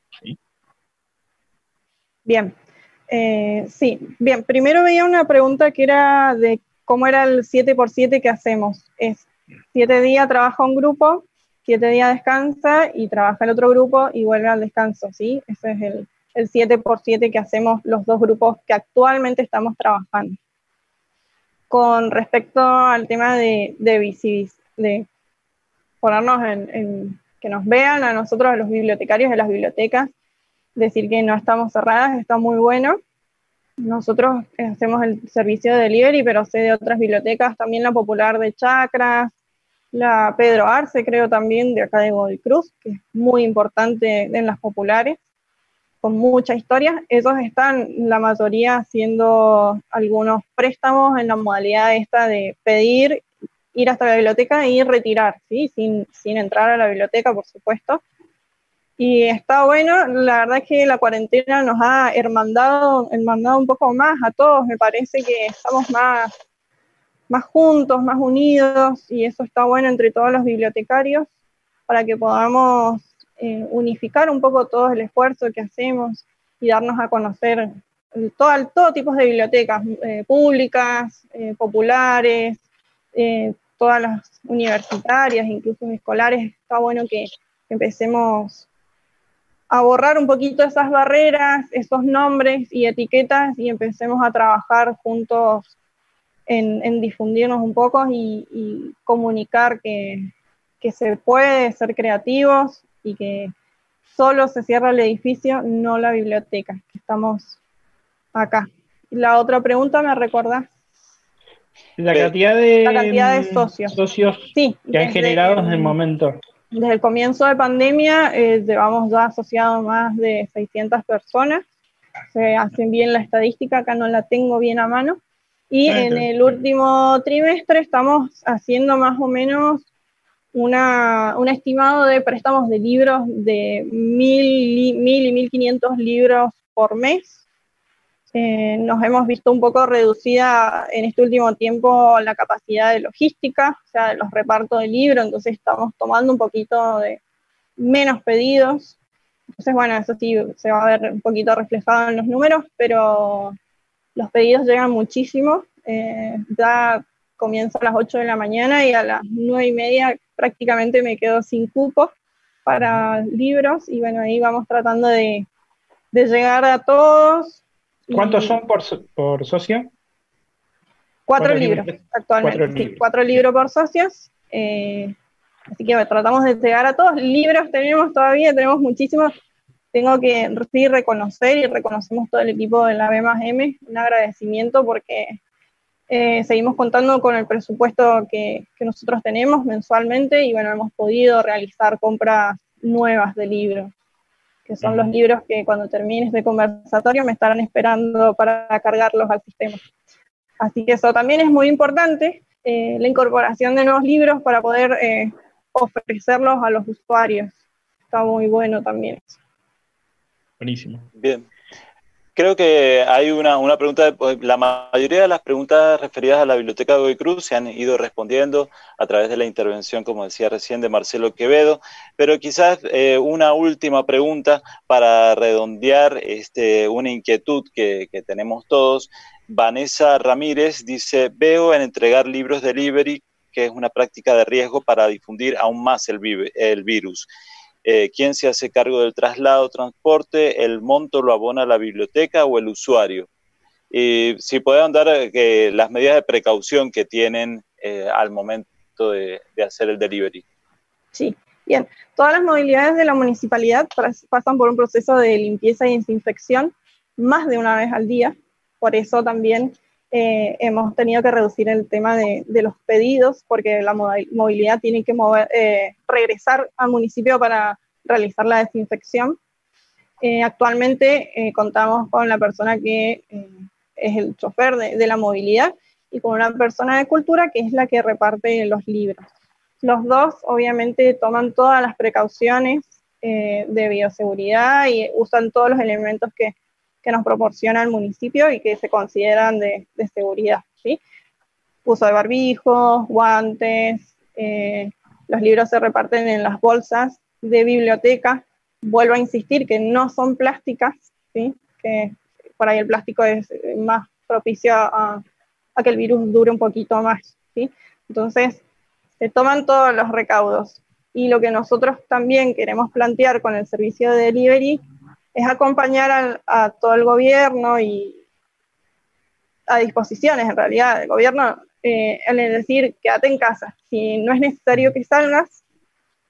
Bien, sí, bien, primero veía una pregunta que era de cómo era el 7x7 que hacemos. Es 7 días trabaja un grupo, 7 días descansa y trabaja el otro grupo y vuelve al descanso, ¿sí? Ese es el, el 7x7 que hacemos los dos grupos que actualmente estamos trabajando. Con respecto al tema de, de, de ponernos que nos vean a nosotros, a los bibliotecarios de las bibliotecas, decir que no estamos cerradas, está muy bueno. Nosotros hacemos el servicio de delivery, pero sé de otras bibliotecas, también la popular de Chacras, la Pedro Arce, creo también, de acá de Godoy Cruz, que es muy importante en las populares, con mucha historia. Esos están, la mayoría, haciendo algunos préstamos en la modalidad esta de pedir ir hasta la biblioteca y retirar, ¿sí? Sin, sin entrar a la biblioteca, por supuesto. Y está bueno, la verdad es que la cuarentena nos ha hermandado, hermandado un poco más a todos, me parece que estamos más, más juntos, más unidos, y eso está bueno entre todos los bibliotecarios, para que podamos eh, unificar un poco todo el esfuerzo que hacemos y darnos a conocer todo, todo tipo de bibliotecas eh, públicas, eh, populares, todas las universitarias, incluso escolares, está bueno que empecemos a borrar un poquito esas barreras, esos nombres y etiquetas y empecemos a trabajar juntos en, difundirnos un poco y, comunicar que, que, se puede ser creativos y que solo se cierra el edificio, no la biblioteca, que estamos acá. La otra pregunta, ¿me recordás? La cantidad de, la cantidad de socios, socios que han generado desde el momento. Desde el comienzo de pandemia eh, llevamos ya asociado más de 600 personas. Se hacen bien la estadística, acá no la tengo bien a mano. Y en el último trimestre estamos haciendo más o menos una, un estimado de préstamos de libros de mil, mil y mil quinientos libros por mes. Eh, nos hemos visto un poco reducida en este último tiempo la capacidad de logística, o sea, de los repartos de libros, entonces estamos tomando un poquito de menos pedidos. Entonces, bueno, eso sí se va a ver un poquito reflejado en los números, pero los pedidos llegan muchísimo. Eh, ya comienza a las 8 de la mañana y a las 9 y media prácticamente me quedo sin cupo para libros y bueno, ahí vamos tratando de, llegar a todos. ¿Cuántos son por, por socio? Cuatro, libros, actualmente, cuatro, libros. por socios. Eh, así que tratamos de llegar a todos. Libros tenemos todavía, tenemos muchísimos. Tengo que sí reconocer y reconocemos todo el equipo de la B más M, un agradecimiento porque eh, seguimos contando con el presupuesto que, nosotros tenemos mensualmente y bueno, hemos podido realizar compras nuevas de libros, que son los libros que cuando termine este conversatorio me estarán esperando para cargarlos al sistema. Así que eso también es muy importante, eh, la incorporación de nuevos libros para poder eh, ofrecerlos a los usuarios. Está muy bueno también eso. Buenísimo. Bien. Creo que hay una, una, pregunta, la mayoría de las preguntas referidas a la Biblioteca de Goy Cruz se han ido respondiendo a través de la intervención, como decía recién, de Marcelo Quevedo, pero quizás eh, una última pregunta para redondear este, una inquietud que, que, tenemos todos. Vanessa Ramírez dice, veo en entregar libros delivery que es una práctica de riesgo para difundir aún más el virus. Eh, quién se hace cargo del traslado, transporte, el monto lo abona la biblioteca o el usuario. Y si pueden dar eh, las medidas de precaución que tienen eh, al momento de, hacer el delivery. Sí, bien. Todas las movilidades de la municipalidad pasan por un proceso de limpieza y desinfección más de una vez al día. Por eso también hemos tenido que reducir el tema de, los pedidos, porque la movilidad tiene que mover, regresar al municipio para realizar la desinfección. Eh, actualmente eh, contamos con la persona que eh, es el chofer de, la movilidad y con una persona de cultura que es la que reparte los libros. Los dos obviamente toman todas las precauciones de bioseguridad y usan todos los elementos que, que, nos proporciona el municipio y que se consideran de, de seguridad. ¿sí? Uso de barbijos, guantes, los libros se reparten en las bolsas de biblioteca. Vuelvo a insistir que no son plásticas, ¿sí? que por ahí el plástico es más propicio a, que el virus dure un poquito más. ¿sí? Entonces, se toman todos los recaudos. Y lo que nosotros también queremos plantear con el servicio de delivery es acompañar a todo el gobierno y a disposiciones, en realidad, del gobierno eh, el decir, quédate en casa. Si no es necesario que salgas,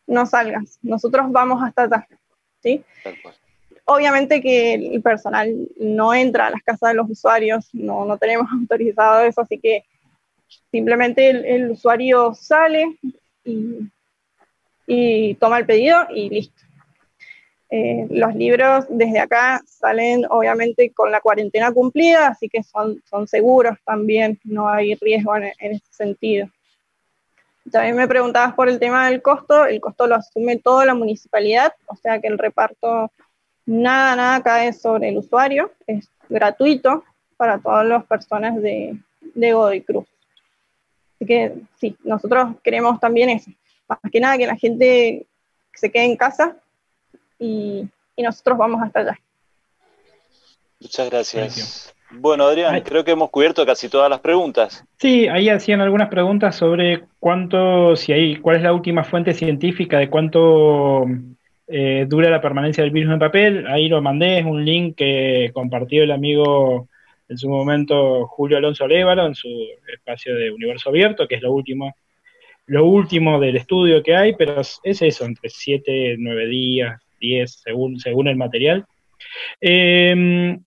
no salgas. Nosotros vamos hasta allá. ¿sí? Obviamente que el personal no entra a las casas de los usuarios, no, no tenemos autorizado eso, así que simplemente el, usuario sale y, y toma el pedido y listo. Eh, los libros desde acá salen obviamente con la cuarentena cumplida, así que son, son seguros también, no hay riesgo en, en ese sentido. También me preguntabas por el tema del costo, el costo lo asume toda la municipalidad, o sea que el reparto nada, nada cae sobre el usuario, es gratuito para todas las personas de, de Godoy Cruz. Así que sí, nosotros queremos también eso, más que nada que la gente se quede en casa y, nosotros vamos hasta allá. Muchas gracias. Bueno, Adrián, creo que hemos cubierto casi todas las preguntas. Sí, ahí hacían algunas preguntas sobre cuánto, si hay, cuál es la última fuente científica de cuánto eh, dura la permanencia del virus en papel. Ahí lo mandé, es un link que compartió el amigo en su momento Julio Alonso Lévalo en su espacio de Universo Abierto, que es lo último lo último del estudio que hay, pero es eso, entre 7 9 días, 10, según, según el material. Em,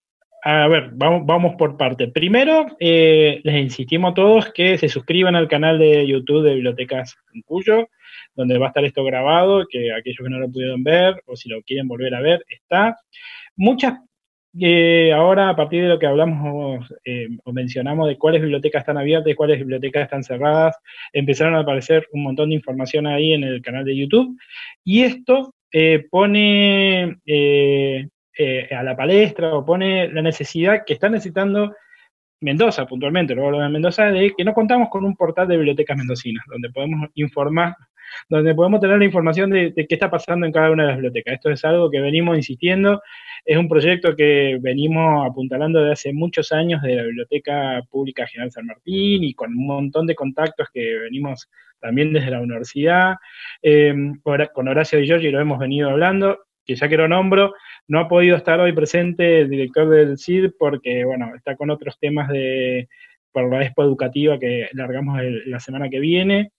a ver, vamos, vamos por parte. Primero, eh, les insistimos a todos que se suscriban al canal de YouTube de Bibliotecas en Cuyo, donde va a estar esto grabado, que aquellos que no lo pudieron ver o si lo quieren volver a ver, está. Muchas eh, ahora, a partir de lo que hablamos eh, o mencionamos de cuáles bibliotecas están abiertas y cuáles bibliotecas están cerradas, empezaron a aparecer un montón de información ahí en el canal de YouTube. Y esto eh, pone a la palestra o pone la necesidad que está necesitando Mendoza puntualmente, luego de Mendoza, de que no contamos con un portal de bibliotecas mendocinas, donde podemos informar donde podemos tener la información de, qué está pasando en cada una de las bibliotecas. Esto es algo que venimos insistiendo, es un proyecto que venimos apuntalando desde hace muchos años de la Biblioteca Pública General San Martín y con un montón de contactos que venimos también desde la universidad. Eh, con Horacio Di Giorgi lo hemos venido hablando, que ya que lo nombro, no ha podido estar hoy presente el director del CID porque, bueno, está con otros temas de por la expo educativa que largamos la semana que viene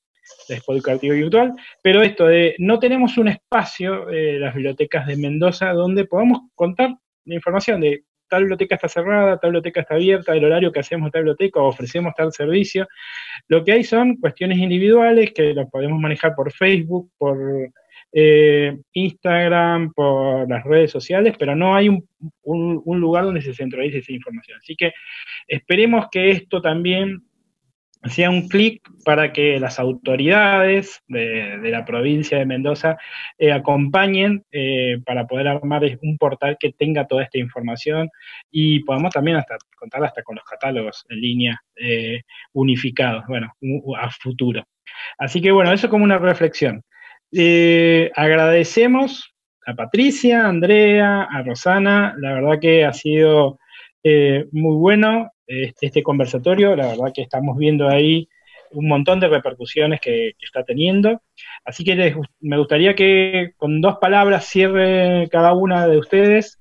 después educativo virtual, pero esto de no tenemos un espacio, eh, las bibliotecas de Mendoza, donde podamos contar la información de tal biblioteca está cerrada, tal biblioteca está abierta, el horario que hacemos tal biblioteca ofrecemos tal servicio. Lo que hay son cuestiones individuales que las podemos manejar por Facebook, por eh, Instagram, por las redes sociales, pero no hay un, un lugar donde se centralice esa información. Así que esperemos que esto también hacía un clic para que las autoridades de, la provincia de Mendoza eh, acompañen eh, para poder armar un portal que tenga toda esta información y podamos también hasta contar hasta con los catálogos en línea eh, unificados, bueno, a futuro. Así que bueno, eso como una reflexión. agradecemos a Patricia, a Andrea, a Rosana, la verdad que ha sido muy bueno este, este, conversatorio. La verdad que estamos viendo ahí un montón de repercusiones que, está teniendo. Así que me gustaría que con dos palabras cierre cada una de ustedes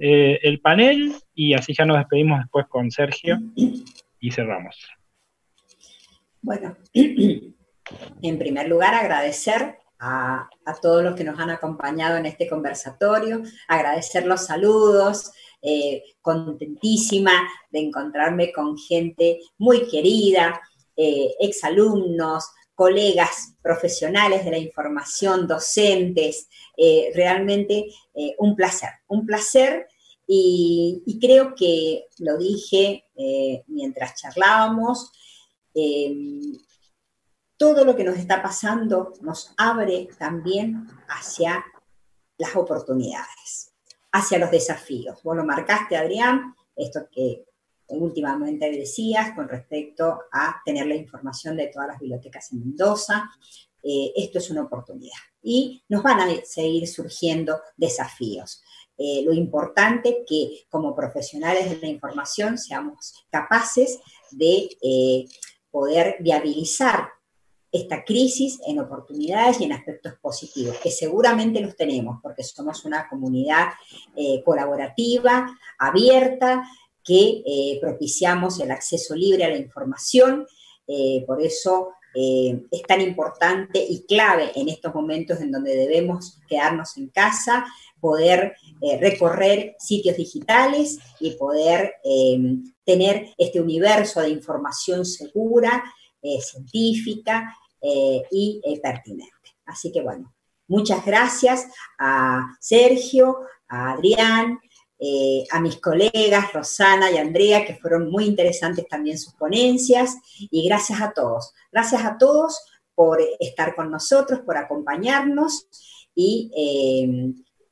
eh, el panel y así ya nos despedimos después con Sergio y cerramos. Bueno, en primer lugar agradecer a, todos los que nos han acompañado en este conversatorio, agradecer los saludos, eh, contentísima de encontrarme con gente muy querida, eh, exalumnos, colegas profesionales de la información, docentes, eh, realmente un placer, un placer. Y, creo que lo dije mientras charlábamos, todo lo que nos está pasando nos abre también hacia las oportunidades hacia los desafíos. Vos lo marcaste, Adrián, esto que últimamente decías con respecto a tener la información de todas las bibliotecas en Mendoza. Eh, esto es una oportunidad y nos van a seguir surgiendo desafíos. Eh, lo importante que como profesionales de la información seamos capaces de eh, poder viabilizar esta crisis en oportunidades y en aspectos positivos, que seguramente los tenemos, porque somos una comunidad eh, colaborativa, abierta, que eh, propiciamos el acceso libre a la información, eh, por eso es tan importante y clave en estos momentos en donde debemos quedarnos en casa, poder recorrer sitios digitales y poder tener este universo de información segura, científica, eh, y eh, pertinente. Así que bueno, muchas gracias a Sergio, a Adrián, eh, a mis colegas Rosana y Andrea, que fueron muy interesantes también sus ponencias, y gracias a todos. Gracias a todos por estar con nosotros, por acompañarnos, y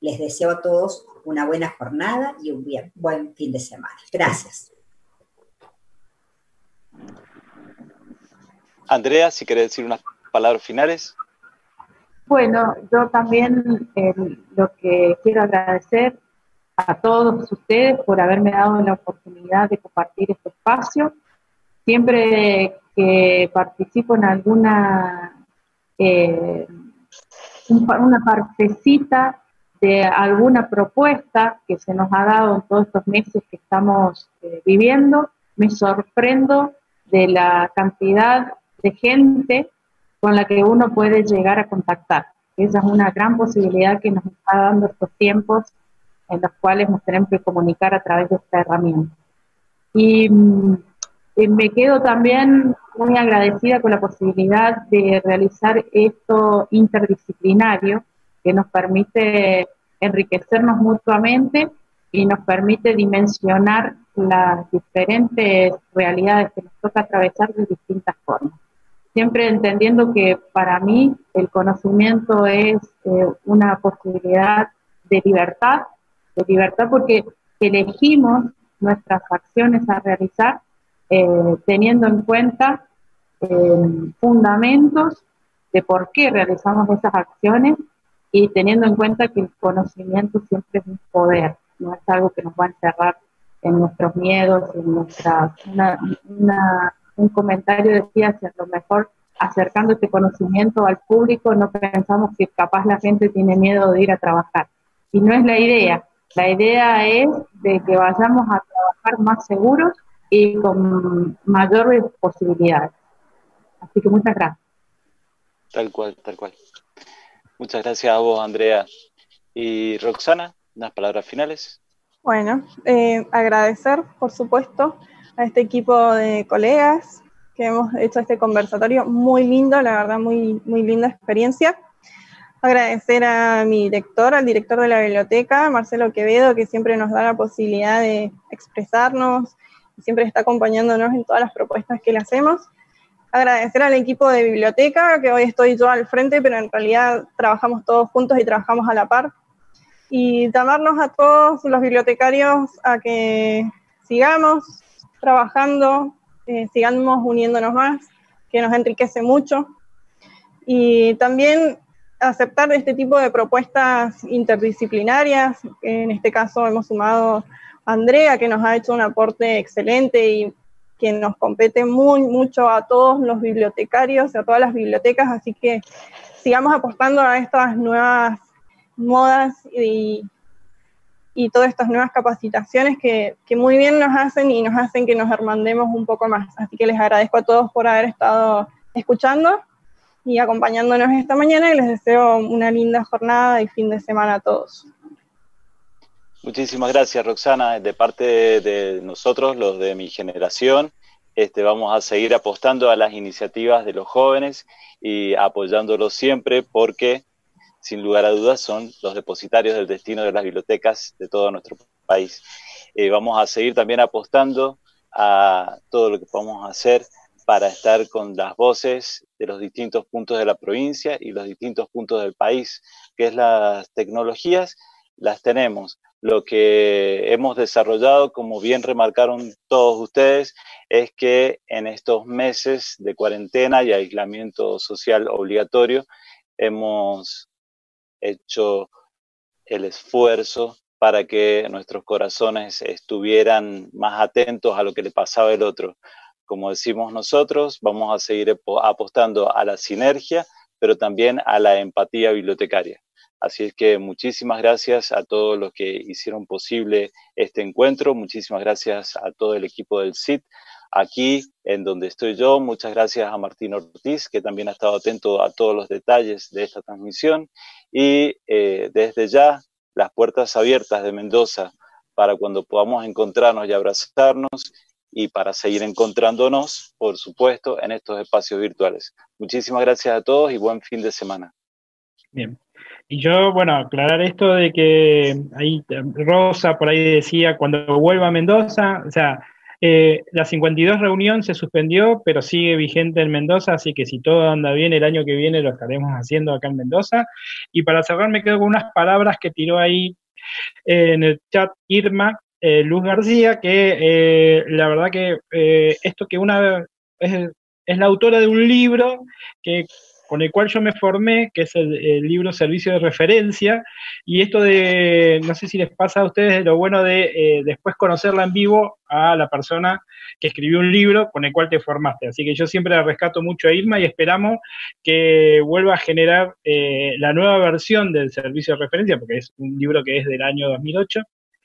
les deseo a todos una buena jornada y un buen fin de semana. Gracias. Andrea, si querés decir unas palabras finales. Bueno, yo también eh, lo que quiero agradecer a todos ustedes por haberme dado la oportunidad de compartir este espacio. Siempre que participo en alguna eh, una partecita de alguna propuesta que se nos ha dado en todos estos meses que estamos eh, viviendo, me sorprendo de la cantidad de gente con la que uno puede llegar a contactar. Esa es una gran posibilidad que nos está dando estos tiempos en los cuales nos tenemos que comunicar a través de esta herramienta. Y, mm, me quedo también muy agradecida con la posibilidad de realizar esto interdisciplinario que nos permite enriquecernos mutuamente y nos permite dimensionar las diferentes realidades que nos toca atravesar de distintas formas. Siempre entendiendo que para mí el conocimiento es eh, una posibilidad de libertad, de libertad porque elegimos nuestras acciones a realizar eh, teniendo en cuenta eh, fundamentos de por qué realizamos esas acciones y teniendo en cuenta que el conocimiento siempre es un poder, no es algo que nos va a encerrar en nuestros miedos, en nuestras... un comentario decía que a lo mejor acercando este conocimiento al público no pensamos que capaz la gente tiene miedo de ir a trabajar. Y no es la idea. La idea es de que vayamos a trabajar más seguros y con mayores posibilidades. Así que muchas gracias. Tal cual, tal cual. Muchas gracias a vos, Andrea. Y Roxana, unas palabras finales. Bueno, eh, agradecer, por supuesto, a este equipo de colegas que hemos hecho este conversatorio muy lindo, la verdad, muy, muy linda experiencia. Agradecer a mi director, al director de la biblioteca, Marcelo Quevedo, que siempre nos da la posibilidad de expresarnos y siempre está acompañándonos en todas las propuestas que le hacemos agradecer al equipo de biblioteca, que hoy estoy yo al frente, pero en realidad trabajamos todos juntos y trabajamos a la par. Y llamarnos a todos los bibliotecarios a que sigamos trabajando, eh, sigamos uniéndonos más, que nos enriquece mucho. Y también aceptar este tipo de propuestas interdisciplinarias. En este caso hemos sumado a Andrea, que nos ha hecho un aporte excelente y que nos compete muy, mucho a todos los bibliotecarios, a todas las bibliotecas, así que sigamos apostando a estas nuevas modas y, y todas estas nuevas capacitaciones que, que, muy bien nos hacen y nos hacen que nos hermandemos un poco más. Así que les agradezco a todos por haber estado escuchando y acompañándonos esta mañana y les deseo una linda jornada y fin de semana a todos. Muchísimas gracias, Roxana. De parte de nosotros, los de mi generación, este, vamos a seguir apostando a las iniciativas de los jóvenes y apoyándolos siempre porque, sin lugar a dudas, son los depositarios del destino de las bibliotecas de todo nuestro país. Eh, vamos a seguir también apostando a todo lo que podamos hacer para estar con las voces de los distintos puntos de la provincia y los distintos puntos del país, que es las tecnologías, las tenemos lo que hemos desarrollado, como bien remarcaron todos ustedes, es que en estos meses de cuarentena y aislamiento social obligatorio hemos hecho el esfuerzo para que nuestros corazones estuvieran más atentos a lo que le pasaba al otro. Como decimos nosotros, vamos a seguir apostando a la sinergia, pero también a la empatía bibliotecaria. Así es que muchísimas gracias a todos los que hicieron posible este encuentro, muchísimas gracias a todo el equipo del CIT aquí en donde estoy yo. Muchas gracias a Martín Ortiz, que también ha estado atento a todos los detalles de esta transmisión. Y eh, desde ya, las puertas abiertas de Mendoza para cuando podamos encontrarnos y abrazarnos y para seguir encontrándonos, por supuesto, en estos espacios virtuales. Muchísimas gracias a todos y buen fin de semana. Bien, y yo, bueno, aclarar esto de que ahí Rosa por ahí decía, cuando vuelva a Mendoza, o sea, eh, la 52 reunión se suspendió, pero sigue vigente en Mendoza, así que si todo anda bien, el año que viene lo estaremos haciendo acá en Mendoza. Y para cerrar, me quedo con unas palabras que tiró ahí eh, en el chat Irma, eh, Luz García, que la verdad que esto que una es la autora de un libro que con el cual yo me formé, que es el, libro Servicio de Referencia, y esto de, no sé si les pasa a ustedes, lo bueno de eh, después conocerla en vivo a la persona que escribió un libro con el cual te formaste. Así que yo siempre la rescato mucho a Irma y esperamos que vuelva a generar eh, la nueva versión del Servicio de Referencia, porque es un libro que es del año 2008,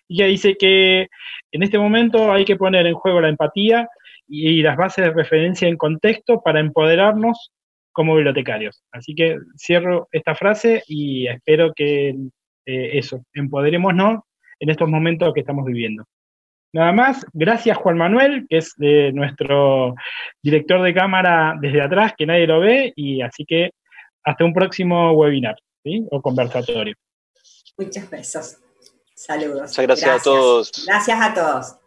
y ella dice que en este momento hay que poner en juego la empatía y las bases de referencia en contexto para empoderarnos como bibliotecarios. Así que cierro esta frase y espero que eh, eso, empoderémonos en estos momentos que estamos viviendo. Nada más, gracias Juan Manuel, que es nuestro director de cámara desde atrás, que nadie lo ve, y así que hasta un próximo webinar o conversatorio. Muchas gracias. Saludos. Muchas gracias, a todos. Gracias a todos.